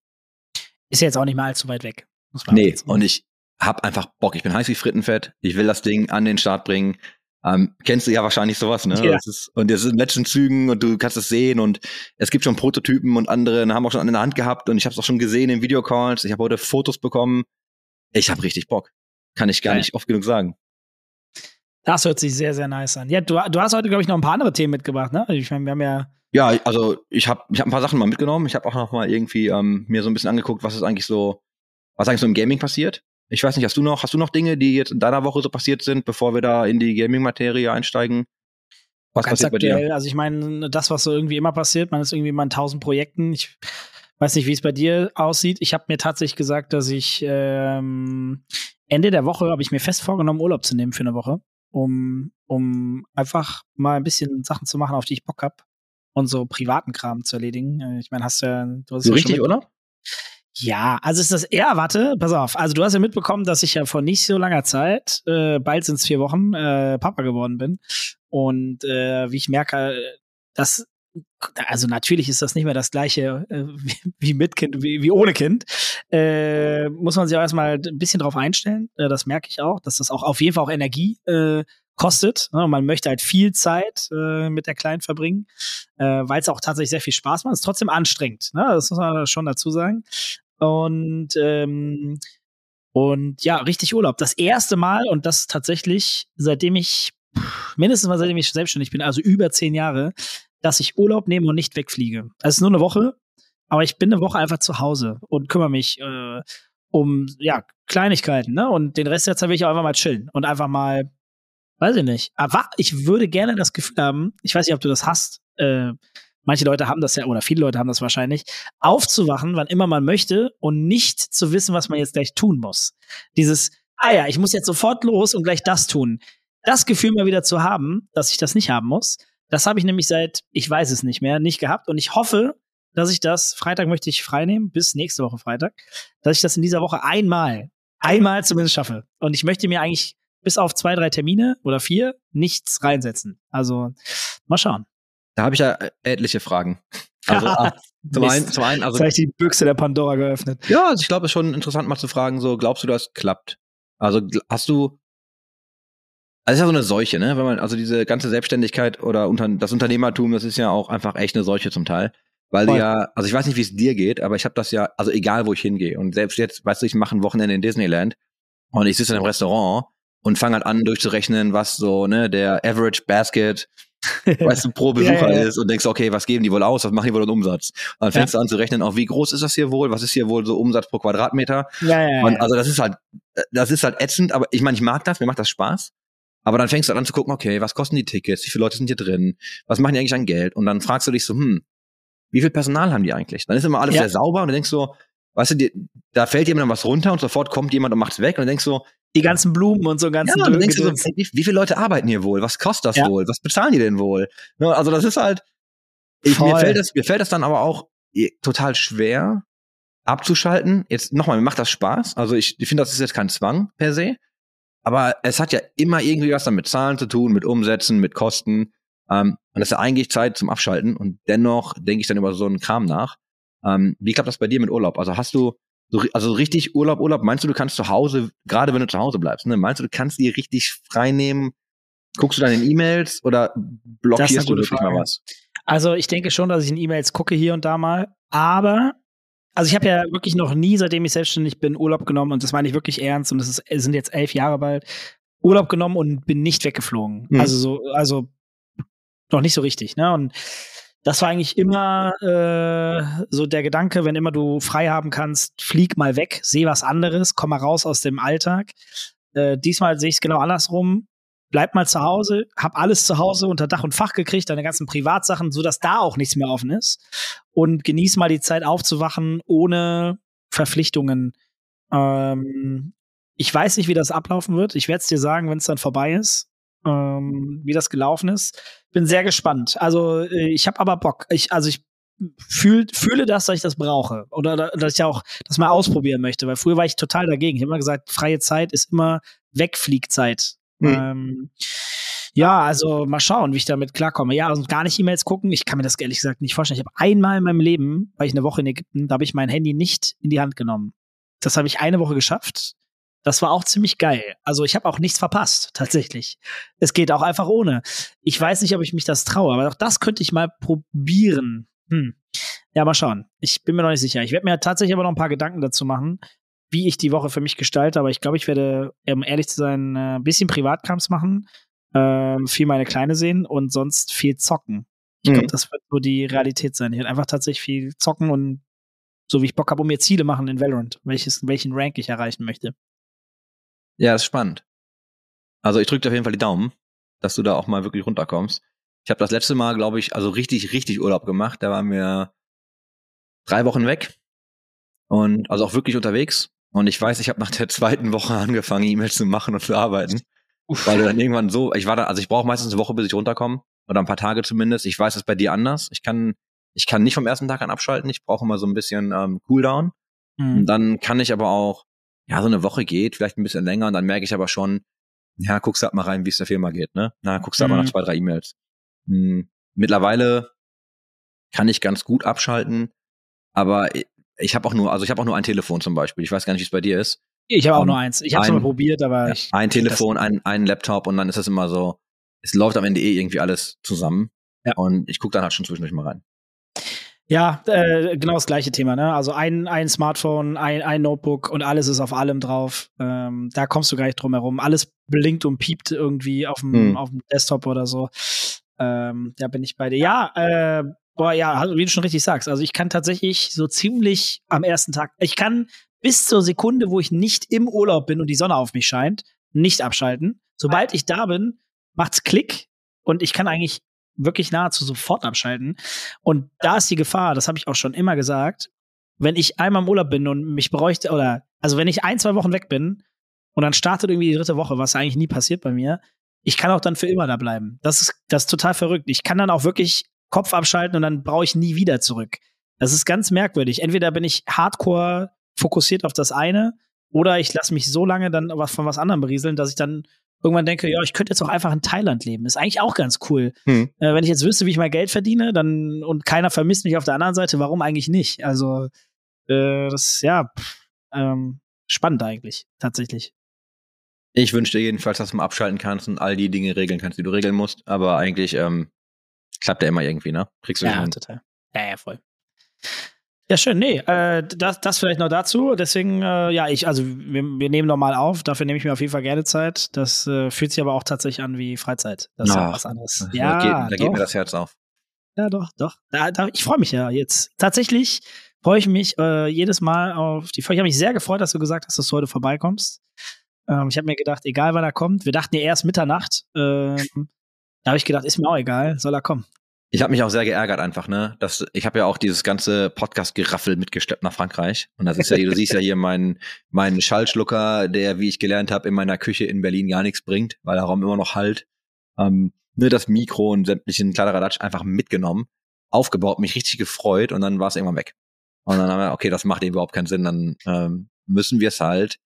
Speaker 3: Ist ja jetzt auch nicht mehr allzu weit weg. Muss man
Speaker 2: Nee, und ich hab einfach Bock. Ich bin heiß wie Frittenfett. Ich will das Ding an den Start bringen. Ähm, kennst du ja wahrscheinlich sowas, ne?
Speaker 3: Ja.
Speaker 2: Ist, und das ist in letzten Zügen und du kannst es sehen und es gibt schon Prototypen und andere haben auch schon an der Hand gehabt und ich habe es auch schon gesehen in Videocalls. Ich habe heute Fotos bekommen. Ich habe richtig Bock. Kann ich gar
Speaker 3: Geil.
Speaker 2: nicht oft genug sagen.
Speaker 3: Das hört sich sehr, sehr nice an. Ja, du, du hast heute, glaube ich, noch ein paar andere Themen mitgebracht, ne? Ich meine, wir haben ja.
Speaker 2: Ja, also ich habe ich hab ein paar Sachen mal mitgenommen. Ich habe auch noch mal irgendwie ähm, mir so ein bisschen angeguckt, was ist eigentlich so, was eigentlich so im Gaming passiert. Ich weiß nicht, hast du noch, hast du noch Dinge, die jetzt in deiner Woche so passiert sind, bevor wir da in die Gaming-Materie einsteigen? Was
Speaker 3: ganz
Speaker 2: passiert bei dir?
Speaker 3: aktuell, also ich meine, das, was so irgendwie immer passiert, man ist irgendwie immer in tausend Projekten. Ich weiß nicht, wie es bei dir aussieht. Ich habe mir tatsächlich gesagt, dass ich ähm, Ende der Woche habe ich mir fest vorgenommen, Urlaub zu nehmen für eine Woche, um, um einfach mal ein bisschen Sachen zu machen, auf die ich Bock hab und so privaten Kram zu erledigen. Äh, Ich meine, hast du du hast
Speaker 2: So
Speaker 3: ja
Speaker 2: richtig, oder?
Speaker 3: Ja, also ist das eher, warte, pass auf. Also du hast ja mitbekommen, dass ich ja vor nicht so langer Zeit, äh, bald sind es vier Wochen, äh, Papa geworden bin. Und äh, wie ich merke, dass, also natürlich ist das nicht mehr das gleiche äh, wie, [LAUGHS] wie mit Kind, wie, wie ohne Kind. Äh, muss man sich auch erstmal ein bisschen drauf einstellen. Äh, das merke ich auch, dass das auch auf jeden Fall auch Energie äh, kostet. Ne? Man möchte halt viel Zeit äh, mit der Kleinen verbringen, äh, weil es auch tatsächlich sehr viel Spaß macht. Ist trotzdem anstrengend. Ne? Das muss man schon dazu sagen. Und ähm, und ja, richtig Urlaub. Das erste Mal und das tatsächlich, seitdem ich, mindestens mal seitdem ich selbstständig bin, also über zehn Jahre, dass ich Urlaub nehme und nicht wegfliege. Es ist nur eine Woche, aber ich bin eine Woche einfach zu Hause und kümmere mich äh, um ja, Kleinigkeiten, ne? Und den Rest der Zeit will ich auch einfach mal chillen und einfach mal, weiß ich nicht. Aber ich würde gerne das Gefühl haben, ich weiß nicht, ob du das hast, äh, manche Leute haben das ja, oder viele Leute haben das wahrscheinlich, aufzuwachen, wann immer man möchte und nicht zu wissen, was man jetzt gleich tun muss. Dieses, ah ja, ich muss jetzt sofort los und gleich das tun. Das Gefühl mal wieder zu haben, dass ich das nicht haben muss, das habe ich nämlich seit, ich weiß es nicht mehr, nicht gehabt. Und ich hoffe, dass ich das, Freitag möchte ich freinehmen, bis nächste Woche Freitag, dass ich das in dieser Woche einmal, einmal zumindest schaffe. Und ich möchte mir eigentlich bis auf zwei, drei Termine oder vier nichts reinsetzen. Also mal schauen.
Speaker 2: Da habe ich ja äh, etliche Fragen. Also ah, [LAUGHS] zum einen, zum einen, also
Speaker 3: ich die Büchse der Pandora geöffnet.
Speaker 2: ja, also ich glaube, es ist schon interessant mal zu fragen, so glaubst du, das klappt? Also hast du also es ist ja so eine Seuche, ne? Wenn man, also diese ganze Selbstständigkeit oder unter, das Unternehmertum, das ist ja auch einfach echt eine Seuche zum Teil. Weil
Speaker 3: Voll.
Speaker 2: ja, also ich weiß nicht, wie es dir geht, aber ich habe das ja, also egal wo ich hingehe. Und selbst jetzt, weißt du, ich mache ein Wochenende in Disneyland und ich sitze in einem Restaurant und fange halt an durchzurechnen, was so, ne, der Average Basket, [LAUGHS] weißt du, pro
Speaker 3: Ja,
Speaker 2: Besucher
Speaker 3: ja, ja.
Speaker 2: ist und denkst, okay, was geben die wohl aus, was machen die wohl an Umsatz? Und dann fängst du an zu rechnen, auch wie groß ist das hier wohl, was ist hier wohl so Umsatz pro Quadratmeter?
Speaker 3: Ja, ja,
Speaker 2: Und
Speaker 3: ja.
Speaker 2: also das ist halt, das ist halt ätzend, aber ich meine, ich mag das, mir macht das Spaß. Aber dann fängst du an zu gucken, okay, was kosten die Tickets, wie viele Leute sind hier drin, was machen die eigentlich an Geld? Und dann fragst du dich so, hm, wie viel Personal haben die eigentlich? Dann ist immer alles
Speaker 3: Ja.
Speaker 2: sehr sauber und du denkst so, weißt du, dir, da fällt jemandem was runter und sofort kommt jemand und macht's weg und du denkst so,
Speaker 3: die ganzen Blumen und so ganzen
Speaker 2: ja, denkst du so, wie, wie viele Leute arbeiten hier wohl? Was kostet das
Speaker 3: Ja.
Speaker 2: wohl? Was bezahlen die denn wohl? Ne, Also das ist halt, ich, mir fällt das, mir fällt das dann aber auch eh, total schwer abzuschalten. Jetzt nochmal, mir macht das Spaß. Also ich, ich finde, das ist jetzt kein Zwang per se. Aber es hat ja immer irgendwie was dann mit Zahlen zu tun, mit Umsätzen, mit Kosten. Ähm, und das ist ja eigentlich Zeit zum Abschalten. Und dennoch denke ich dann über so einen Kram nach. Ähm, wie klappt das bei dir mit Urlaub? Also hast du so, also richtig Urlaub, Urlaub, meinst du, du kannst zu Hause, gerade wenn du zu Hause bleibst, ne, meinst du, du kannst die richtig frei nehmen? Guckst du dann in E-Mails oder blockierst du wirklich
Speaker 3: Frage.
Speaker 2: mal was?
Speaker 3: Also ich denke schon, dass ich in E-Mails gucke hier und da mal. Aber, also ich habe ja wirklich noch nie, seitdem ich selbstständig bin, Urlaub genommen und das meine ich wirklich ernst und ist, es sind jetzt elf Jahre bald, Urlaub genommen und bin nicht weggeflogen.
Speaker 2: Mhm.
Speaker 3: Also so, also noch nicht so richtig, ne? Und das war eigentlich immer äh, so der Gedanke, wenn immer du frei haben kannst, flieg mal weg, seh was anderes, komm mal raus aus dem Alltag. Äh, diesmal sehe ich es genau andersrum. bleib mal zu Hause, hab alles zu Hause unter Dach und Fach gekriegt, deine ganzen Privatsachen, sodass da auch nichts mehr offen ist. Und genieß mal die Zeit aufzuwachen ohne Verpflichtungen. Ähm, ich weiß nicht, wie das ablaufen wird. Ich werde es dir sagen, wenn es dann vorbei ist, ähm, wie das gelaufen ist. Bin sehr gespannt. Also äh, ich habe aber Bock. Ich, also ich fühl, fühle das, dass ich das brauche oder dass ich auch das mal ausprobieren möchte, weil früher war ich total dagegen. Ich habe immer gesagt, freie Zeit ist immer Wegfliegzeit. Mhm. Ähm, ja, also mal schauen, wie ich damit klarkomme. Ja, also gar nicht E-Mails gucken. Ich kann mir das ehrlich gesagt nicht vorstellen. Ich habe einmal in meinem Leben, war ich eine Woche in Ägypten, da habe ich mein Handy nicht in die Hand genommen. Das habe ich eine Woche geschafft. Das war auch ziemlich geil. Also ich habe auch nichts verpasst, tatsächlich. Es geht auch einfach ohne. Ich weiß nicht, ob ich mich das traue, aber auch das könnte ich mal probieren. Hm. Ja, mal schauen. Ich bin mir noch nicht sicher. Ich werde mir tatsächlich aber noch ein paar Gedanken dazu machen, wie ich die Woche für mich gestalte. Aber ich glaube, ich werde, um ehrlich zu sein, äh, ein bisschen Privatkrams machen, äh, viel meine Kleine sehen und sonst viel zocken. Ich glaube, mhm. das wird so die Realität sein. Ich werde einfach tatsächlich viel zocken und so wie ich Bock habe, um mir Ziele machen in Valorant, welches, welchen Rank ich erreichen möchte.
Speaker 2: Ja, das ist spannend. Also ich drücke dir auf jeden Fall die Daumen, dass du da auch mal wirklich runterkommst. Ich habe das letzte Mal, glaube ich, also richtig, richtig Urlaub gemacht. Da waren wir drei Wochen weg und also auch wirklich unterwegs. Und ich weiß, ich habe nach der zweiten Woche angefangen, E-Mails zu machen und zu arbeiten. Uff. Weil du dann irgendwann so, ich war da, also ich brauche meistens eine Woche, bis ich runterkomme. Oder ein paar Tage zumindest. Ich weiß, das ist bei dir anders. Ich kann, ich kann nicht vom ersten Tag an abschalten. Ich brauche immer so ein bisschen ähm, Cooldown. Mhm. Und dann kann ich aber auch, ja, so eine Woche geht, vielleicht ein bisschen länger. Und dann merke ich aber schon, ja, guckst du halt mal rein, wie es der Firma geht, ne? Na, guckst du mhm. halt mal nach zwei, drei E-Mails. Hm, mittlerweile kann ich ganz gut abschalten, aber ich habe auch nur, also ich habe auch nur ein Telefon zum Beispiel. Ich weiß gar nicht, wie es bei dir ist.
Speaker 3: Ich habe auch um, nur eins. Ich habe es mal probiert, aber
Speaker 2: ich, ein Telefon, ein, ein Laptop und dann ist das immer so. Es läuft am Ende eh irgendwie alles zusammen. Ja. Und ich gucke dann halt schon zwischendurch mal rein.
Speaker 3: Ja, äh, genau das gleiche Thema. Ne? Also ein, ein Smartphone, ein, ein Notebook und alles ist auf allem drauf. Ähm, da kommst du gar nicht drum herum. Alles blinkt und piept irgendwie auf dem, hm. auf dem Desktop oder so. Ähm, da bin ich bei dir. Ja, äh, boah, ja, wie du schon richtig sagst. Also ich kann tatsächlich so ziemlich am ersten Tag, ich kann bis zur Sekunde, wo ich nicht im Urlaub bin und die Sonne auf mich scheint, nicht abschalten. Sobald ich da bin, macht's Klick und ich kann eigentlich wirklich nahezu sofort abschalten. Und da ist die Gefahr, das habe ich auch schon immer gesagt, wenn ich einmal im Urlaub bin und mich bräuchte, oder also wenn ich ein, zwei Wochen weg bin und dann startet irgendwie die dritte Woche, was eigentlich nie passiert bei mir, ich kann auch dann für immer da bleiben. Das ist, das ist total verrückt. Ich kann dann auch wirklich Kopf abschalten und dann brauche ich nie wieder zurück. Das ist ganz merkwürdig. Entweder bin ich hardcore fokussiert auf das eine oder ich lasse mich so lange dann von was anderem berieseln, dass ich dann irgendwann denke, ja, ich könnte jetzt auch einfach in Thailand leben. Ist eigentlich auch ganz cool. Hm. Äh, wenn ich jetzt wüsste, wie ich mein Geld verdiene, dann und keiner vermisst mich auf der anderen Seite, warum eigentlich nicht? Also äh, das ja pff, ähm, spannend eigentlich tatsächlich.
Speaker 2: Ich wünschte jedenfalls, dass du mal abschalten kannst und all die Dinge regeln kannst, die du regeln musst. Aber eigentlich ähm, klappt ja immer irgendwie, ne?
Speaker 3: Kriegst du ja, hin. total. Ja, ja, voll. Ja, schön. Nee, äh, das, das vielleicht noch dazu. Deswegen, äh, ja, ich, also wir, wir nehmen nochmal auf. Dafür nehme ich mir auf jeden Fall gerne Zeit. Das äh, fühlt sich aber auch tatsächlich an wie Freizeit. Das ist ja was anderes. Ja,
Speaker 2: da geht, da geht mir das Herz auf.
Speaker 3: Ja, doch, doch. Da, da, ich freue mich ja jetzt. Tatsächlich freue ich mich äh, jedes Mal auf die Folge. Ich habe mich sehr gefreut, dass du gesagt hast, dass du heute vorbeikommst. Ähm, ich habe mir gedacht, egal wann er kommt, wir dachten ja erst Mitternacht. Ähm, da habe ich gedacht, ist mir auch egal, soll er kommen.
Speaker 2: Ich habe mich auch sehr geärgert einfach, ne? Das, ich habe ja auch dieses ganze Podcast-Geraffel mitgesteppt nach Frankreich. Und das ist ja, du siehst ja hier meinen mein Schallschlucker, der, wie ich gelernt habe, in meiner Küche in Berlin gar nichts bringt, weil der Raum immer noch halt. Ähm, ne, das Mikro und sämtlichen Kladderadatsch einfach mitgenommen, aufgebaut, mich richtig gefreut und dann war es irgendwann weg. Und dann haben wir, okay, das macht überhaupt keinen Sinn, dann ähm, müssen wir es halt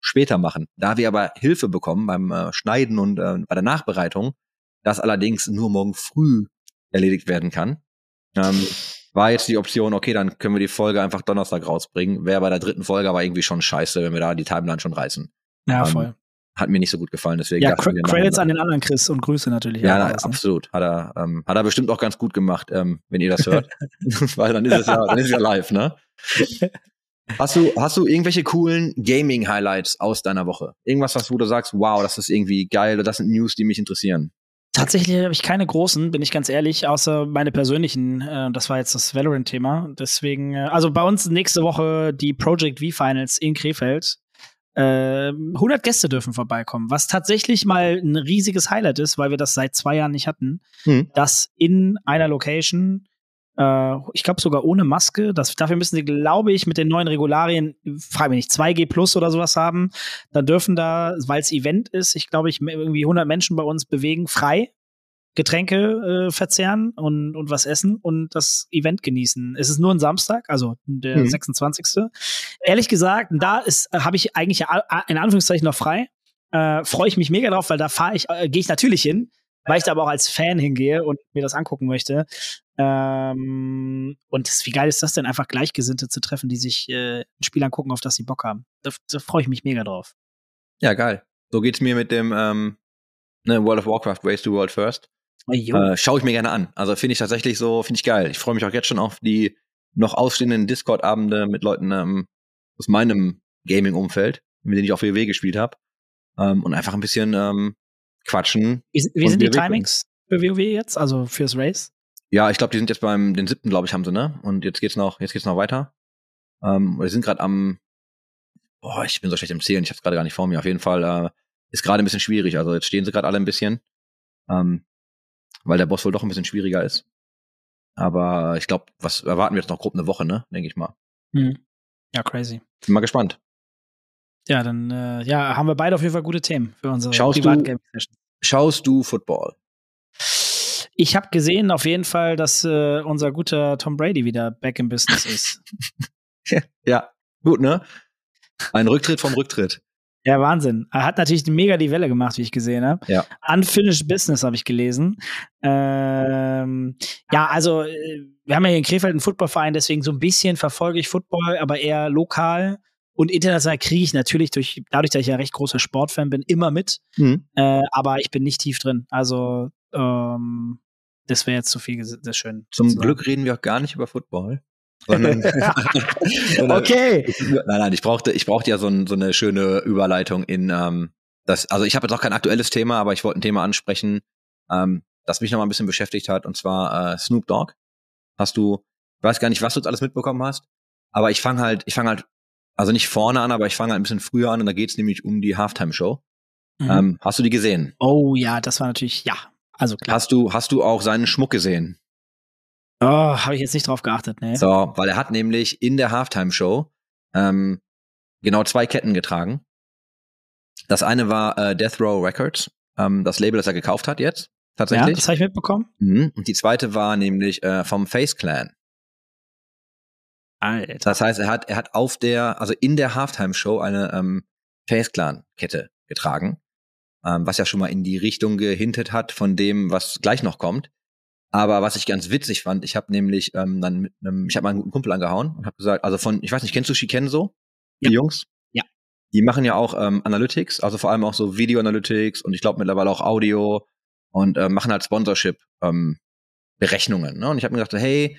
Speaker 2: später machen. Da wir aber Hilfe bekommen beim äh, Schneiden und äh, bei der Nachbereitung, das allerdings nur morgen früh erledigt werden kann, ähm, war jetzt die Option, okay, dann können wir die Folge einfach Donnerstag rausbringen. Wäre bei der dritten Folge aber irgendwie schon scheiße, wenn wir da die Timeline schon reißen.
Speaker 3: Ja, ähm, voll.
Speaker 2: Hat mir nicht so gut gefallen, deswegen.
Speaker 3: Ja, Cr Credits an den anderen Chris und Grüße natürlich.
Speaker 2: Ja, na, ne? absolut. Hat er, ähm, hat er bestimmt auch ganz gut gemacht, ähm, wenn ihr das hört. [LAUGHS] [LAUGHS] Weil dann ist es ja, dann ist es ja live, ne? [LAUGHS] Hast du, hast du irgendwelche coolen Gaming-Highlights aus deiner Woche? Irgendwas, was wo du sagst, wow, das ist irgendwie geil oder das sind News, die mich interessieren?
Speaker 3: Tatsächlich habe ich keine großen, bin ich ganz ehrlich, außer meine persönlichen. Äh, das war jetzt das Valorant-Thema. Deswegen, äh, also bei uns nächste Woche die Project V Finals in Krefeld. Äh, 100 Gäste dürfen vorbeikommen, was tatsächlich mal ein riesiges Highlight ist, weil wir das seit zwei Jahren nicht hatten,
Speaker 2: Hm.
Speaker 3: dass in einer Location, äh, ich glaube sogar ohne Maske, das, dafür müssen sie, glaube ich, mit den neuen Regularien, frage mich nicht, 2G plus oder sowas haben, dann dürfen da, weil es Event ist, ich glaube, ich irgendwie 100 Menschen bei uns bewegen, frei Getränke äh, verzehren und, und was essen und das Event genießen. Es ist nur ein Samstag, also der
Speaker 2: Mhm.
Speaker 3: 26. Ehrlich gesagt, da ist äh, habe ich eigentlich in Anführungszeichen noch frei. Äh, Freue ich mich mega drauf, weil da fahre ich, äh, gehe ich natürlich hin, weil ich da aber auch als Fan hingehe und mir das angucken möchte. Ähm, und das, wie geil ist das denn, einfach Gleichgesinnte zu treffen, die sich äh, ein Spiel angucken, auf das sie Bock haben. Da, da freue ich mich mega drauf.
Speaker 2: Ja, geil. So geht's mir mit dem ähm, ne, World of Warcraft Race to World First. Äh, Schaue ich mir gerne an. Also finde ich tatsächlich so, finde ich geil. Ich freue mich auch jetzt schon auf die noch ausstehenden Discord-Abende mit Leuten ähm, aus meinem Gaming-Umfeld, mit denen ich auch WoW gespielt habe. Ähm, und einfach ein bisschen ähm, quatschen.
Speaker 3: wie wie sind die Timings für WoW jetzt, also fürs Race?
Speaker 2: Ja, ich glaube, die sind jetzt beim den siebten, glaube ich, haben sie, ne? Und jetzt geht's noch, jetzt geht's noch weiter. Ähm, wir sind gerade am, boah, ich bin so schlecht im Zählen, ich hab's gerade gar nicht vor mir. Auf jeden Fall äh, ist gerade ein bisschen schwierig. Also jetzt stehen sie gerade alle ein bisschen, ähm, weil der Boss wohl doch ein bisschen schwieriger ist. Aber ich glaube, was erwarten wir jetzt noch grob eine Woche, ne? Denke ich mal.
Speaker 3: Hm. Ja, crazy.
Speaker 2: Bin mal gespannt.
Speaker 3: Ja, dann äh, ja, haben wir beide auf jeden Fall gute Themen für unsere
Speaker 2: Schaust du-
Speaker 3: Privatgaming-Session.
Speaker 2: Schaust du Football?
Speaker 3: Ich habe gesehen auf jeden Fall, dass äh, unser guter Tom Brady wieder back im Business ist. [LAUGHS]
Speaker 2: Ja, gut, ne? Ein Rücktritt vom Rücktritt.
Speaker 3: Ja, Wahnsinn. Er hat natürlich mega die Welle gemacht, wie ich gesehen habe.
Speaker 2: Ja.
Speaker 3: Unfinished Business habe ich gelesen. Ähm, ja, also äh, wir haben ja hier in Krefeld einen Footballverein, deswegen so ein bisschen verfolge ich Football, aber eher lokal. Und international kriege ich natürlich durch, dadurch, dass ich ja recht großer Sportfan bin, immer mit.
Speaker 2: Hm.
Speaker 3: Äh, aber ich bin nicht tief drin. Also ähm, das wäre jetzt zu viel ges- das schön.
Speaker 2: Zum
Speaker 3: zu sagen.
Speaker 2: Glück reden wir auch gar nicht über Football. [LAUGHS] Sondern,
Speaker 3: Okay. [LAUGHS]
Speaker 2: Nein, nein, ich brauchte, ich brauchte ja so, ein, so eine schöne Überleitung in ähm, das. Also ich habe jetzt auch kein aktuelles Thema, aber ich wollte ein Thema ansprechen, ähm, das mich noch mal ein bisschen beschäftigt hat, und zwar äh, Snoop Dogg. Hast du, ich weiß gar nicht, was du jetzt alles mitbekommen hast, aber ich fange halt, ich fange halt, also nicht vorne an, aber ich fange halt ein bisschen früher an und da geht's nämlich um die Halftime-Show.
Speaker 3: Mhm.
Speaker 2: Ähm, hast du die gesehen?
Speaker 3: oh ja, das war natürlich, ja. Also klar.
Speaker 2: Hast du, hast du auch seinen Schmuck gesehen?
Speaker 3: Oh, habe ich jetzt nicht drauf geachtet, ne?
Speaker 2: So, weil er hat nämlich in der Halftime-Show ähm, genau zwei Ketten getragen. Das eine war äh, Death Row Records, ähm, das Label, das er gekauft hat jetzt,
Speaker 3: Ja,
Speaker 2: tatsächlich.
Speaker 3: das habe ich mitbekommen.
Speaker 2: mhm. Und die zweite war nämlich äh, vom Face Clan.
Speaker 3: Alter.
Speaker 2: Das heißt, er hat, er hat auf der, also in der Halftime-Show eine ähm, Face Clan-Kette getragen, ähm, was ja schon mal in die Richtung gehintet hat von dem, was gleich noch kommt. Aber was ich ganz witzig fand, ich habe nämlich ähm, dann mit einem, ich habe meinen guten Kumpel angehauen und habe gesagt, also von, ich weiß nicht, kennst du Shikenso? Die
Speaker 3: Ja.
Speaker 2: Jungs?
Speaker 3: Ja.
Speaker 2: Die machen ja auch ähm, Analytics, also vor allem auch so Video Analytics und ich glaube mittlerweile auch Audio und äh, machen halt Sponsorship ähm, Berechnungen. Ne? Und ich habe mir gedacht, hey,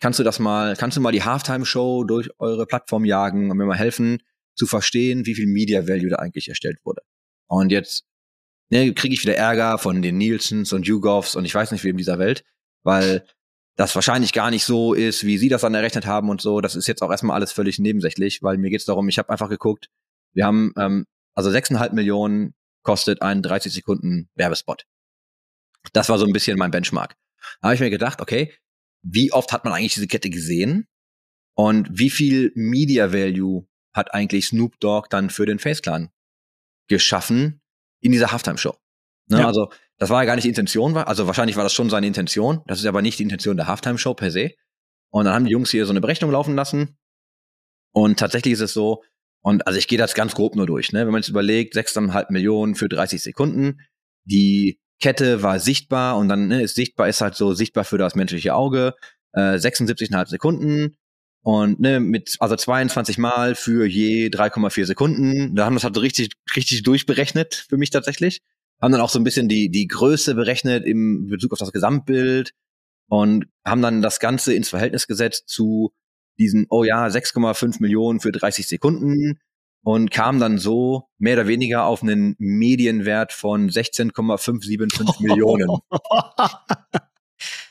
Speaker 2: kannst du das mal, kannst du mal die Halftime-Show durch eure Plattform jagen und mir mal helfen zu verstehen, wie viel Media Value da eigentlich erstellt wurde. Und jetzt ne, kriege ich wieder Ärger von den Nielsens und YouGovs und ich weiß nicht wem dieser Welt, weil das wahrscheinlich gar nicht so ist, wie sie das dann errechnet haben und so. Das ist jetzt auch erstmal alles völlig nebensächlich, weil mir geht's darum, ich habe einfach geguckt, wir haben ähm, also 6,5 Millionen kostet ein 30 Sekunden Werbespot. Das war so ein bisschen mein Benchmark. Da habe ich mir gedacht, okay, wie oft hat man eigentlich diese Kette gesehen? Und wie viel Media Value hat eigentlich Snoop Dogg dann für den Face Clan geschaffen in dieser Halftime-Show? Ne,
Speaker 3: Ja.
Speaker 2: Also, das war ja gar nicht die Intention, also wahrscheinlich war das schon seine Intention. Das ist aber nicht die Intention der Halftime-Show per se. Und dann haben die Jungs hier so eine Berechnung laufen lassen. Und tatsächlich ist es so, und also ich gehe das ganz grob nur durch, ne? Wenn man jetzt überlegt, 6,5 Millionen für 30 Sekunden, die Kette war sichtbar und dann ne, ist sichtbar, ist halt so sichtbar für das menschliche Auge, äh, 76,5 Sekunden und ne, mit also 22 Mal für je 3,4 Sekunden. Da haben wir das halt so richtig, richtig durchberechnet für mich tatsächlich. Haben dann auch so ein bisschen die, die Größe berechnet im Bezug auf das Gesamtbild und haben dann das Ganze ins Verhältnis gesetzt zu diesen, oh ja, 6,5 Millionen für 30 Sekunden und kam dann so mehr oder weniger auf einen Medienwert von 16,575 [LAUGHS] Millionen, [LAUGHS]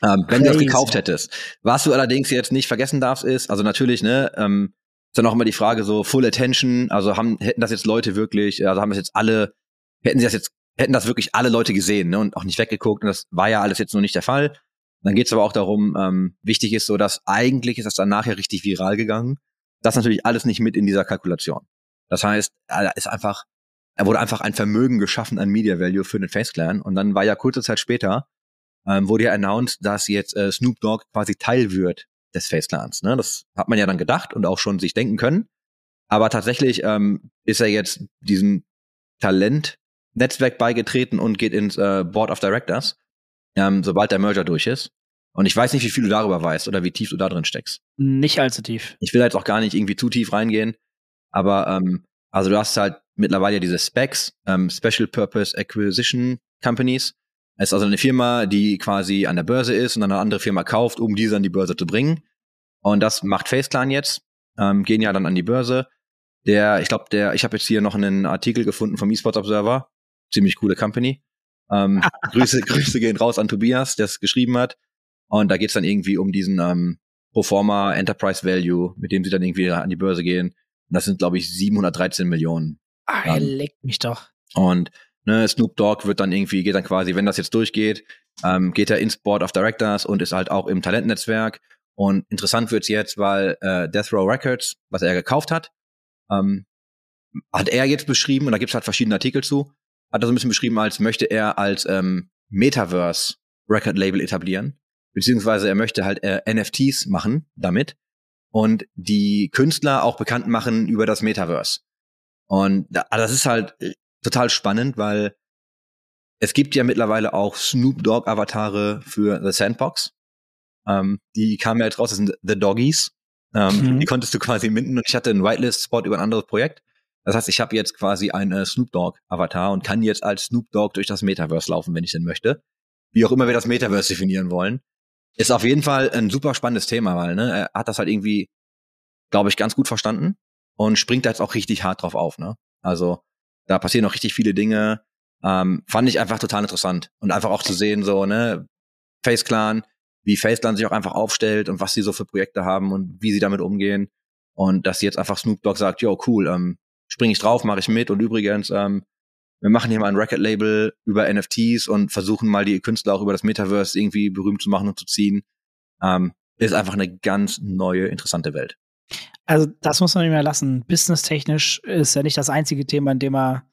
Speaker 2: ähm, wenn du das gekauft hättest. Was du allerdings jetzt nicht vergessen darfst, ist, also natürlich, ne, ähm, dann auch immer die Frage so Full Attention, also haben hätten das jetzt Leute wirklich, also haben das jetzt alle, hätten sie das jetzt, hätten das wirklich alle Leute gesehen ne, und auch nicht weggeguckt und das war ja alles jetzt noch nicht der Fall. Dann geht es aber auch darum, ähm, wichtig ist so, dass eigentlich ist das dann nachher richtig viral gegangen. Das natürlich alles nicht mit in dieser Kalkulation. Das heißt, er ist einfach, er wurde einfach ein Vermögen geschaffen an Media Value für den Face Clan und dann war ja kurze Zeit später ähm, wurde ja announced, dass jetzt äh, Snoop Dogg quasi Teil wird des Face Clans. Ne? Das hat man ja dann gedacht und auch schon sich denken können. Aber tatsächlich ähm, ist er jetzt diesem Talent-Netzwerk beigetreten und geht ins äh, Board of Directors, ähm, sobald der Merger durch ist. Und ich weiß nicht, wie viel du darüber weißt oder wie tief du da drin steckst.
Speaker 3: Nicht allzu tief.
Speaker 2: Ich will jetzt auch gar nicht irgendwie zu tief reingehen, aber ähm, also du hast halt mittlerweile ja diese Specs, ähm, Special Purpose Acquisition Companies. Es ist also eine Firma, die quasi an der Börse ist und dann eine andere Firma kauft, um diese an die Börse zu bringen. Und das macht FaceClan jetzt, ähm, gehen ja dann an die Börse. Der, ich glaube, der, ich habe jetzt hier noch einen Artikel gefunden vom eSports Observer, ziemlich coole Company. Ähm, [LAUGHS] Grüße, Grüße gehen raus an Tobias, der es geschrieben hat. Und da geht's dann irgendwie um diesen ähm, Proforma Enterprise Value, mit dem sie dann irgendwie an die Börse gehen. Und das sind, glaube ich, 713 Millionen.
Speaker 3: Ah, er leckt mich doch.
Speaker 2: Und ne, Snoop Dogg wird dann irgendwie, geht dann quasi, wenn das jetzt durchgeht, ähm, geht er ins Board of Directors und ist halt auch im Talentnetzwerk. Und interessant wird's jetzt, weil äh, Death Row Records, was er gekauft hat, ähm, hat er jetzt beschrieben, und da gibt's halt verschiedene Artikel zu, hat er so ein bisschen beschrieben, als möchte er als ähm, Metaverse Record Label etablieren. Beziehungsweise er möchte halt äh, NFTs machen damit und die Künstler auch bekannt machen über das Metaverse. Und da, das ist halt äh, total spannend, weil es gibt ja mittlerweile auch Snoop Dogg Avatare für The Sandbox. Ähm, die kamen ja jetzt raus, das sind The Doggies. Ähm,
Speaker 3: Mhm.
Speaker 2: Die konntest du quasi minden und ich hatte einen Whitelist-Spot über ein anderes Projekt. Das heißt, ich habe jetzt quasi einen äh, Snoop Dogg Avatar und kann jetzt als Snoop Dogg durch das Metaverse laufen, wenn ich denn möchte. Wie auch immer wir das Metaverse definieren wollen. Ist auf jeden Fall ein super spannendes Thema, weil ne, er hat das halt irgendwie, glaube ich, ganz gut verstanden und springt da jetzt auch richtig hart drauf auf. Ne? Also da passieren noch richtig viele Dinge. Ähm, fand ich einfach total interessant und einfach auch zu sehen, so ne, Face Clan, wie Face Clan sich auch einfach aufstellt und was sie so für Projekte haben und wie sie damit umgehen und dass jetzt einfach Snoop Dogg sagt, yo cool, ähm, spring ich drauf, mache ich mit und übrigens ähm, wir machen hier mal ein Record-Label über NFTs und versuchen mal die Künstler auch über das Metaverse irgendwie berühmt zu machen und zu ziehen. Ähm, ist einfach eine ganz neue, interessante Welt.
Speaker 3: Also, das muss man nicht mehr lassen. Business-technisch ist ja nicht das einzige Thema, in dem er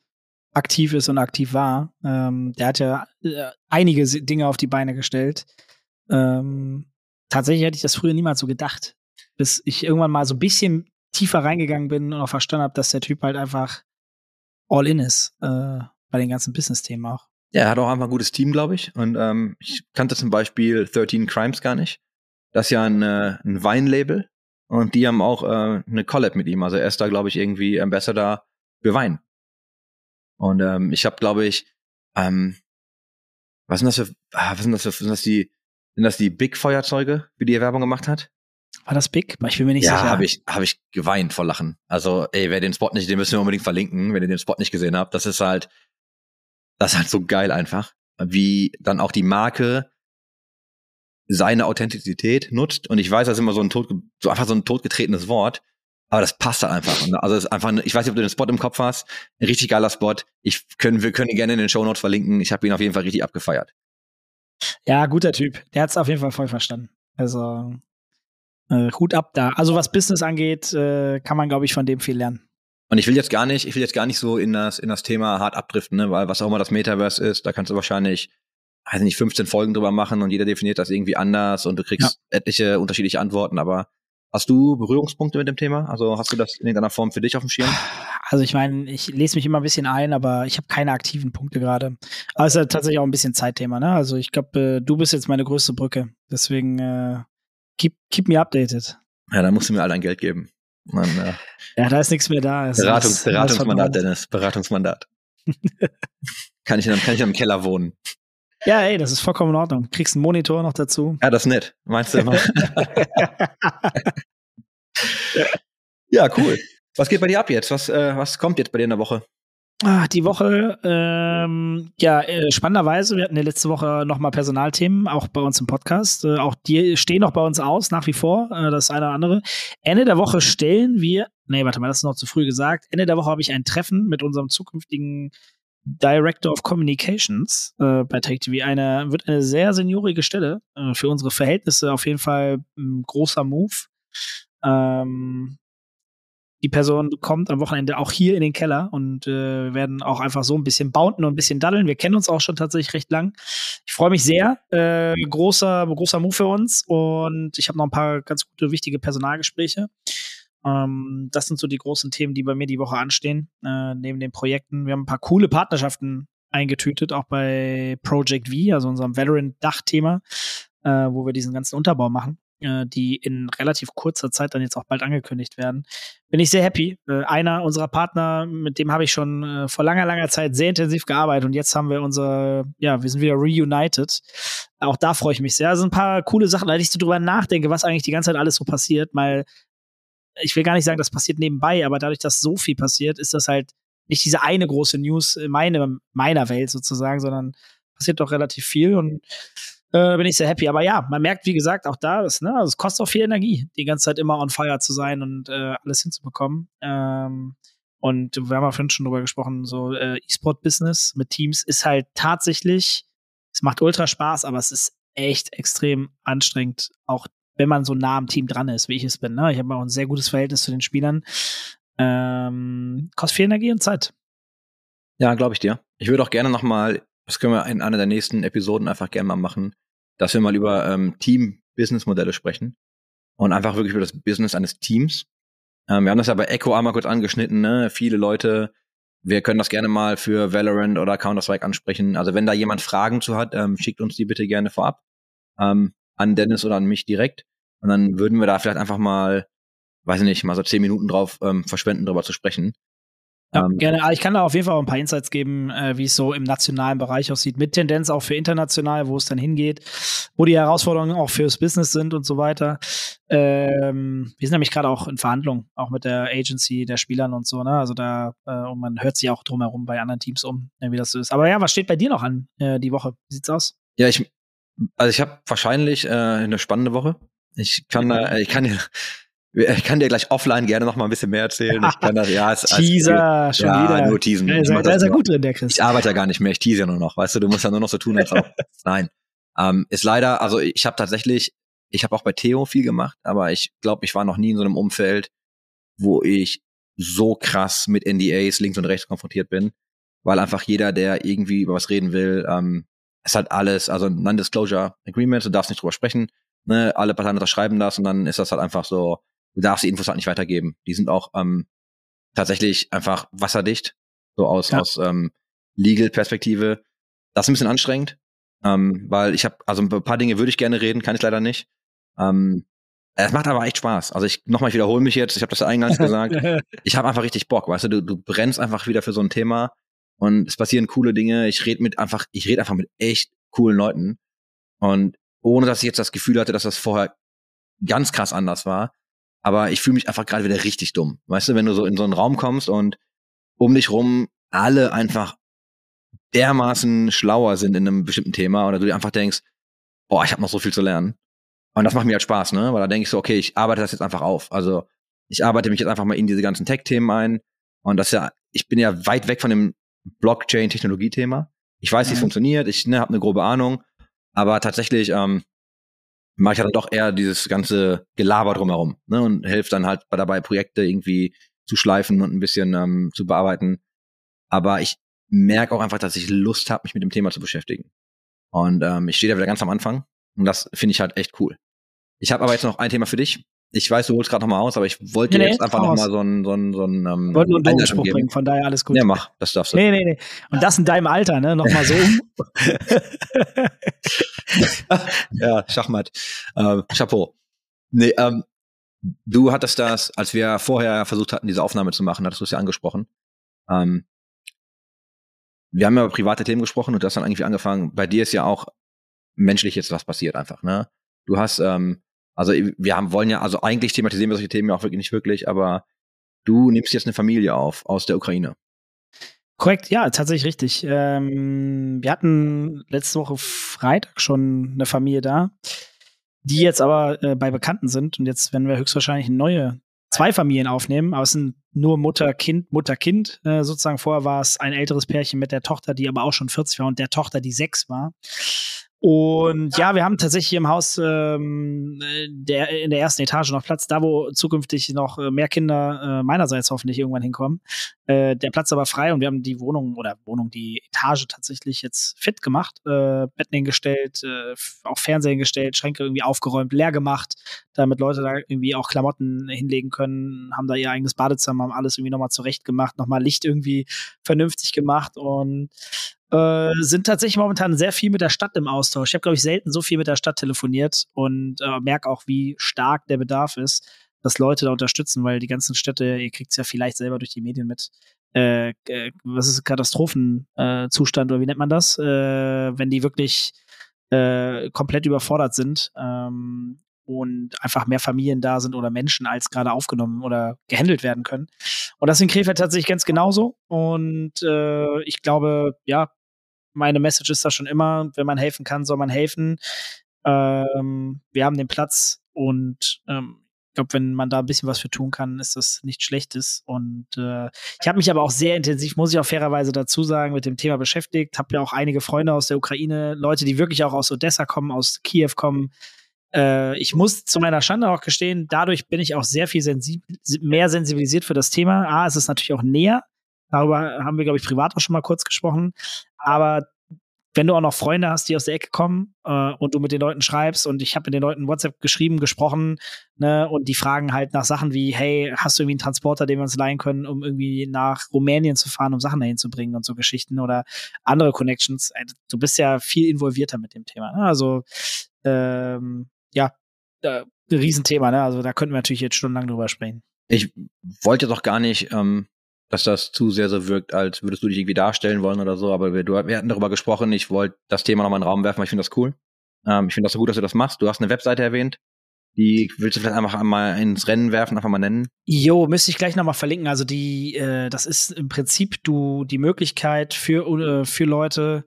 Speaker 3: aktiv ist und aktiv war. Ähm, der hat ja äh, einige Dinge auf die Beine gestellt. Ähm, tatsächlich hätte ich das früher niemals so gedacht. Bis ich irgendwann mal so ein bisschen tiefer reingegangen bin und auch verstanden habe, dass der Typ halt einfach all in ist äh, bei den ganzen Business-Themen auch.
Speaker 2: Ja, er hat auch einfach ein gutes Team, glaube ich. Und ähm, ich kannte zum Beispiel 13 Crimes gar nicht. Das ist ja ein, äh, ein Weinlabel. Und die haben auch äh, eine Collab mit ihm. Also er ist da, glaube ich, irgendwie Ambassador für Wein. Und ähm, ich habe, glaube ich, ähm, was sind das für, ah, was sind das für, sind das die, sind das die Big Feuerzeuge, wie die er Werbung gemacht hat?
Speaker 3: War das big? Ich bin mir nicht
Speaker 2: ja,
Speaker 3: sicher.
Speaker 2: habe ich, hab ich geweint vor Lachen. Also, ey, wer den Spot nicht, den müssen wir unbedingt verlinken, wenn ihr den Spot nicht gesehen habt. Das ist halt, das ist halt so geil einfach, wie dann auch die Marke seine Authentizität nutzt. Und ich weiß, das ist immer so ein tot, so einfach so ein totgetretenes Wort, aber das passt halt einfach. Also es ist einfach, ich weiß nicht, ob du den Spot im Kopf hast. Ein richtig geiler Spot. Ich können, wir können ihn gerne in den Show Notes verlinken. Ich habe ihn auf jeden Fall richtig abgefeiert.
Speaker 3: Ja, guter Typ. Der hat es auf jeden Fall voll verstanden. Also äh, Hut ab da. Also was Business angeht, äh, kann man, glaube ich, von dem viel lernen.
Speaker 2: Und ich will jetzt gar nicht, ich will jetzt gar nicht so in das, in das Thema hart abdriften, ne? weil was auch immer das Metaverse ist, da kannst du wahrscheinlich, weiß nicht, 15 Folgen drüber machen und jeder definiert das irgendwie anders und du kriegst etliche unterschiedliche Antworten, aber hast du Berührungspunkte mit dem Thema? Also hast du das in irgendeiner Form für dich auf dem Schirm?
Speaker 3: Also ich meine, ich lese mich immer ein bisschen ein, aber ich habe keine aktiven Punkte gerade. Aber es ist ja tatsächlich auch ein bisschen Zeitthema, ne? Also ich glaube, äh, du bist jetzt meine größte Brücke. Deswegen äh, keep, keep me updated.
Speaker 2: Ja, dann musst du mir all dein Geld geben. Dann, äh,
Speaker 3: Ja, da ist nichts mehr da. Es
Speaker 2: Beratung,
Speaker 3: ist alles
Speaker 2: Beratungsmandat. Dennis, Beratungsmandat. [LAUGHS] kann ich in einem, kann ich in einem Keller wohnen?
Speaker 3: Ja, ey, das ist vollkommen in Ordnung. Kriegst einen Monitor noch dazu.
Speaker 2: Ja, das ist nett. Meinst du immer? [LAUGHS] ja, cool. Was geht bei dir ab jetzt? Was, äh, was kommt jetzt bei dir in der Woche?
Speaker 3: Ah, die Woche, ähm, ja, äh, spannenderweise, wir hatten ja letzte Woche nochmal Personalthemen, auch bei uns im Podcast. Äh, auch die stehen noch bei uns aus, nach wie vor, äh, das eine oder andere. Ende der Woche stellen wir nee, warte mal, das ist noch zu früh gesagt. Ende der Woche habe ich ein Treffen mit unserem zukünftigen Director of Communications äh, bei Take TV. Eine, wird eine sehr seniorige Stelle. Äh, für unsere Verhältnisse auf jeden Fall ein großer Move. Ähm, die Person kommt am Wochenende auch hier in den Keller und äh, werden auch einfach so ein bisschen bounden und ein bisschen daddeln. Wir kennen uns auch schon tatsächlich recht lang. Ich freue mich sehr. Äh, großer, großer Move für uns und ich habe noch ein paar ganz gute, wichtige Personalgespräche. Ähm, das sind so die großen Themen, die bei mir die Woche anstehen, äh, neben den Projekten. Wir haben ein paar coole Partnerschaften eingetütet, auch bei Project V, also unserem Veteran-Dachthema, äh, wo wir diesen ganzen Unterbau machen, äh, die in relativ kurzer Zeit dann jetzt auch bald angekündigt werden. Bin ich sehr happy. Äh, einer unserer Partner, mit dem habe ich schon äh, vor langer, langer Zeit sehr intensiv gearbeitet und jetzt haben wir unser, ja, wir sind wieder reunited. Auch da freue ich mich sehr. Also ein paar coole Sachen, da ich so drüber nachdenke, was eigentlich die ganze Zeit alles so passiert, weil ich will gar nicht sagen, das passiert nebenbei, aber dadurch, dass so viel passiert, ist das halt nicht diese eine große News in meine, meiner Welt sozusagen, sondern passiert doch relativ viel und äh, bin ich sehr happy. Aber ja, man merkt, wie gesagt, auch da, das, ne, also es kostet auch viel Energie, die ganze Zeit immer on fire zu sein und äh, alles hinzubekommen. Ähm, und wir haben ja vorhin schon drüber gesprochen, so äh, E-Sport-Business mit Teams ist halt tatsächlich, es macht ultra Spaß, aber es ist echt extrem anstrengend, auch wenn man so nah am Team dran ist, wie ich es bin. Ne? Ich habe auch ein sehr gutes Verhältnis zu den Spielern. Ähm, kostet viel Energie und Zeit.
Speaker 2: Ja, glaube ich dir. Ich würde auch gerne noch mal, das können wir in einer der nächsten Episoden einfach gerne mal machen, dass wir mal über ähm, Team-Business-Modelle sprechen und einfach wirklich über das Business eines Teams. Ähm, wir haben das ja bei Echo einmal kurz angeschnitten, ne? Viele Leute, wir können das gerne mal für Valorant oder Counter-Strike ansprechen. Also wenn da jemand Fragen zu hat, ähm, schickt uns die bitte gerne vorab. Ähm, an Dennis oder an mich direkt. Und dann würden wir da vielleicht einfach mal, weiß ich nicht, mal so zehn Minuten drauf ähm, verschwenden, darüber zu sprechen.
Speaker 3: Ja, ähm, gerne. Ah, ich kann da auf jeden Fall auch ein paar Insights geben, äh, wie es so im nationalen Bereich aussieht, mit Tendenz auch für international, wo es dann hingeht, wo die Herausforderungen auch fürs Business sind und so weiter. Ähm, wir sind nämlich gerade auch in Verhandlungen, auch mit der Agency der Spielern und so, ne? Also da, äh, und man hört sich auch drumherum bei anderen Teams um, äh, wie das so ist. Aber ja, was steht bei dir noch an äh, die Woche? Wie sieht's aus?
Speaker 2: Ja, ich, also ich habe wahrscheinlich äh, eine spannende Woche. Ich kann, äh, ich kann dir, ich kann dir gleich offline gerne noch mal ein bisschen mehr erzählen. Ich kann das, ja, es,
Speaker 3: Teaser, als, schon
Speaker 2: ja,
Speaker 3: wieder.
Speaker 2: nur teasen.
Speaker 3: Da ist, er, da ist er gut drin, der Chris.
Speaker 2: Ich arbeite ja gar nicht mehr, ich tease ja nur noch. Weißt du, du musst ja nur noch so tun, als ob. [LAUGHS] Nein. Ähm, ist leider, also ich habe tatsächlich, ich habe auch bei Theo viel gemacht, aber ich glaube, ich war noch nie in so einem Umfeld, wo ich so krass mit NDAs links und rechts konfrontiert bin, weil einfach jeder, der irgendwie über was reden will, ähm, es hat alles, also Non-Disclosure Agreement, du darfst nicht drüber sprechen, ne, alle Parteien unterschreiben das und dann ist das halt einfach so, du darfst die Infos halt nicht weitergeben. Die sind auch ähm, tatsächlich einfach wasserdicht, so aus, ja. aus ähm, Legal-Perspektive. Das ist ein bisschen anstrengend, ähm, weil ich habe, also ein paar Dinge würde ich gerne reden, kann ich leider nicht. Ähm, es macht aber echt Spaß. Also ich nochmal, ich wiederhole mich jetzt, ich habe das ja eingangs [LAUGHS] gesagt. ich habe einfach richtig Bock, weißt du, du, du brennst einfach wieder für so ein Thema und es passieren coole Dinge. Ich rede mit einfach, ich rede einfach mit echt coolen Leuten und ohne dass ich jetzt das Gefühl hatte, dass das vorher ganz krass anders war. Aber ich fühle mich einfach gerade wieder richtig dumm. Weißt du, wenn du so in so einen Raum kommst und um dich rum alle einfach dermaßen schlauer sind in einem bestimmten Thema oder du dir einfach denkst, boah, ich habe noch so viel zu lernen. Und das macht mir halt Spaß, ne? Weil da denke ich so, okay, ich arbeite das jetzt einfach auf. Also ich arbeite mich jetzt einfach mal in diese ganzen Tech-Themen ein. Und das ja, ich bin ja weit weg von dem Blockchain-Technologie-Thema. Ich weiß, wie es mhm. funktioniert, ich ne, habe eine grobe Ahnung, aber tatsächlich ähm, mache ich dann doch eher dieses ganze Gelaber drumherum ne, und helfe dann halt dabei, Projekte irgendwie zu schleifen und ein bisschen ähm, zu bearbeiten. Aber ich merke auch einfach, dass ich Lust habe, mich mit dem Thema zu beschäftigen. Und ähm, ich stehe da wieder ganz am Anfang und das finde ich halt echt cool. Ich habe aber jetzt noch ein Thema für dich. Ich weiß, du holst gerade noch mal aus, aber ich wollte nee, jetzt einfach noch mal so ein so ein so ein ähm,
Speaker 3: wollte nur einen Spruch bringen, von daher alles gut.
Speaker 2: Ja, mach, das darfst du.
Speaker 3: Nee, nee, nee. Und das in deinem Alter, ne? Noch mal so. [LAUGHS]
Speaker 2: ja, Schachmatt. Ähm, Chapeau. Nee, ähm, du hattest das, als wir vorher versucht hatten, diese Aufnahme zu machen, hattest du es ja angesprochen. Ähm, wir haben ja über private Themen gesprochen und du hast dann irgendwie angefangen. Bei dir ist ja auch menschlich jetzt was passiert einfach, ne? Du hast ähm, also wir haben, wollen ja, also eigentlich thematisieren wir solche Themen ja auch wirklich nicht wirklich, aber du nimmst jetzt eine Familie auf aus der Ukraine.
Speaker 3: Korrekt, ja, tatsächlich richtig. Ähm, wir hatten letzte Woche Freitag schon eine Familie da, die jetzt aber äh, bei Bekannten sind und jetzt werden wir höchstwahrscheinlich neue zwei Familien aufnehmen, aber es sind nur Mutter, Kind, Mutter, Kind. Äh, sozusagen vorher war es ein älteres Pärchen mit der Tochter, die aber auch schon 40 war und der Tochter, die sechs war. Und ja, wir haben tatsächlich im Haus ähm, der, in der ersten Etage noch Platz, da wo zukünftig noch äh, mehr Kinder äh, meinerseits hoffentlich irgendwann hinkommen. Äh, der Platz aber frei und wir haben die Wohnung oder Wohnung, die Etage tatsächlich jetzt fit gemacht, äh, Betten hingestellt, äh, auch Fernsehen gestellt, Schränke irgendwie aufgeräumt, leer gemacht, damit Leute da irgendwie auch Klamotten hinlegen können, haben da ihr eigenes Badezimmer, haben alles irgendwie nochmal zurecht gemacht, nochmal Licht irgendwie vernünftig gemacht. Und äh, sind tatsächlich momentan sehr viel mit der Stadt im Austausch. Ich habe, glaube ich, selten so viel mit der Stadt telefoniert und äh, merke auch, wie stark der Bedarf ist, dass Leute da unterstützen, weil die ganzen Städte, ihr kriegt es ja vielleicht selber durch die Medien mit, äh, äh, was ist Katastrophenzustand oder wie nennt man das, äh, wenn die wirklich komplett überfordert sind. Und einfach mehr Familien da sind oder Menschen als gerade aufgenommen oder gehandelt werden können. Und das in Krefeld tatsächlich ganz genauso. Und äh, ich glaube, ja, meine Message ist da schon immer, wenn man helfen kann, soll man helfen. Ähm, wir haben den Platz und ähm, ich glaube, wenn man da ein bisschen was für tun kann, ist das nichts Schlechtes. Und äh, ich habe mich aber auch sehr intensiv, muss ich auch fairerweise dazu sagen, mit dem Thema beschäftigt. Habe ja auch einige Freunde aus der Ukraine, Leute, die wirklich auch aus Odessa kommen, aus Kiew kommen. Äh, ich muss zu meiner Schande auch gestehen, dadurch bin ich auch sehr viel sensib mehr sensibilisiert für das Thema. A, es ist natürlich auch näher. Darüber haben wir, glaube ich, privat auch schon mal kurz gesprochen. Aber wenn du auch noch Freunde hast, die aus der Ecke kommen äh, und du mit den Leuten schreibst und ich habe mit den Leuten WhatsApp geschrieben, gesprochen ne, und die fragen halt nach Sachen wie, hey, hast du irgendwie einen Transporter, den wir uns leihen können, um irgendwie nach Rumänien zu fahren, um Sachen dahin zu bringen und so Geschichten oder andere Connections. Äh, du bist ja viel involvierter mit dem Thema. Ne? Also ähm, ja, äh, ein Riesenthema. Ne? Also da könnten wir natürlich jetzt stundenlang drüber sprechen.
Speaker 2: Ich wollte doch gar nicht ähm, dass das zu sehr so wirkt, als würdest du dich irgendwie darstellen wollen oder so. Aber wir, wir hatten darüber gesprochen. Ich wollte das Thema nochmal in den Raum werfen, weil ich finde das cool. Ähm, ich finde das so gut, dass du das machst. Du hast eine Webseite erwähnt. Die willst du vielleicht einfach einmal ins Rennen werfen, einfach mal nennen?
Speaker 3: Jo, müsste ich gleich nochmal verlinken. Also die, äh, das ist im Prinzip du die Möglichkeit für, äh, für Leute,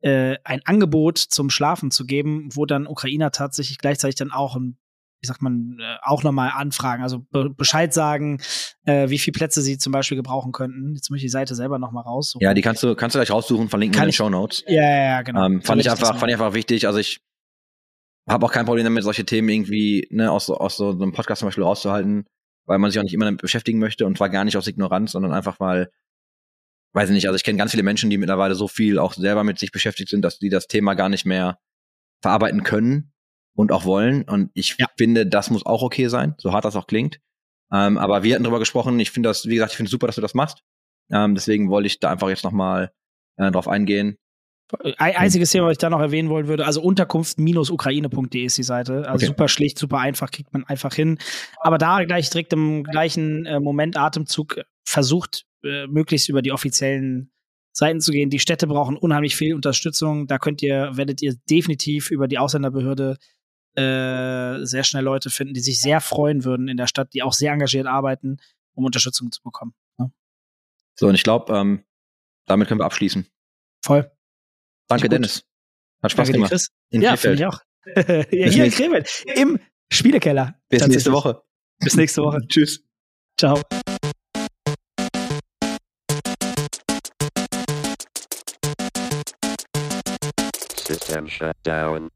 Speaker 3: äh, ein Angebot zum Schlafen zu geben, wo dann Ukrainer tatsächlich gleichzeitig dann auch ein wie sagt man, äh, auch nochmal anfragen, also be Bescheid sagen, äh, wie viele Plätze sie zum Beispiel gebrauchen könnten. Jetzt muss ich die Seite selber nochmal raussuchen.
Speaker 2: Ja, die kannst du, kannst du gleich raussuchen, verlinken Kann in den Show Notes.
Speaker 3: Ja, ja, ja, genau.
Speaker 2: Ähm, fand ich einfach, fand ich einfach wichtig. Also ich habe auch kein Problem damit, solche Themen irgendwie ne, aus, aus so einem Podcast zum Beispiel rauszuhalten, weil man sich auch nicht immer damit beschäftigen möchte und zwar gar nicht aus Ignoranz, sondern einfach weil, weiß ich nicht, also ich kenne ganz viele Menschen, die mittlerweile so viel auch selber mit sich beschäftigt sind, dass die das Thema gar nicht mehr verarbeiten können und auch wollen. Und ich ja. finde, das muss auch okay sein, so hart das auch klingt. Ähm, aber wir hatten darüber gesprochen. Ich finde das, wie gesagt, ich finde es super, dass du das machst. Ähm, deswegen wollte ich da einfach jetzt nochmal äh, drauf eingehen.
Speaker 3: Ein einziges Thema, was ich da noch erwähnen wollen würde, also unterkunft-ukraine.de ist die Seite. Also okay. super schlicht, super einfach, kriegt man einfach hin. Aber da gleich direkt im gleichen äh, Moment Atemzug versucht, äh, möglichst über die offiziellen Seiten zu gehen. Die Städte brauchen unheimlich viel Unterstützung. Da könnt ihr, werdet ihr definitiv über die Ausländerbehörde äh, sehr schnell Leute finden, die sich sehr freuen würden in der Stadt, die auch sehr engagiert arbeiten, um Unterstützung zu bekommen. Ne?
Speaker 2: So, und ich glaube, ähm, damit können wir abschließen.
Speaker 3: Voll.
Speaker 2: Danke, Dennis. Hat Spaß Danke gemacht.
Speaker 3: Chris. In ja, finde ich auch. [LAUGHS] ja, hier in Krefeld. Im Spielekeller.
Speaker 2: Bis nächste Woche.
Speaker 3: Bis nächste Woche. [LAUGHS]
Speaker 2: Tschüss.
Speaker 3: Ciao.
Speaker 1: System shut down.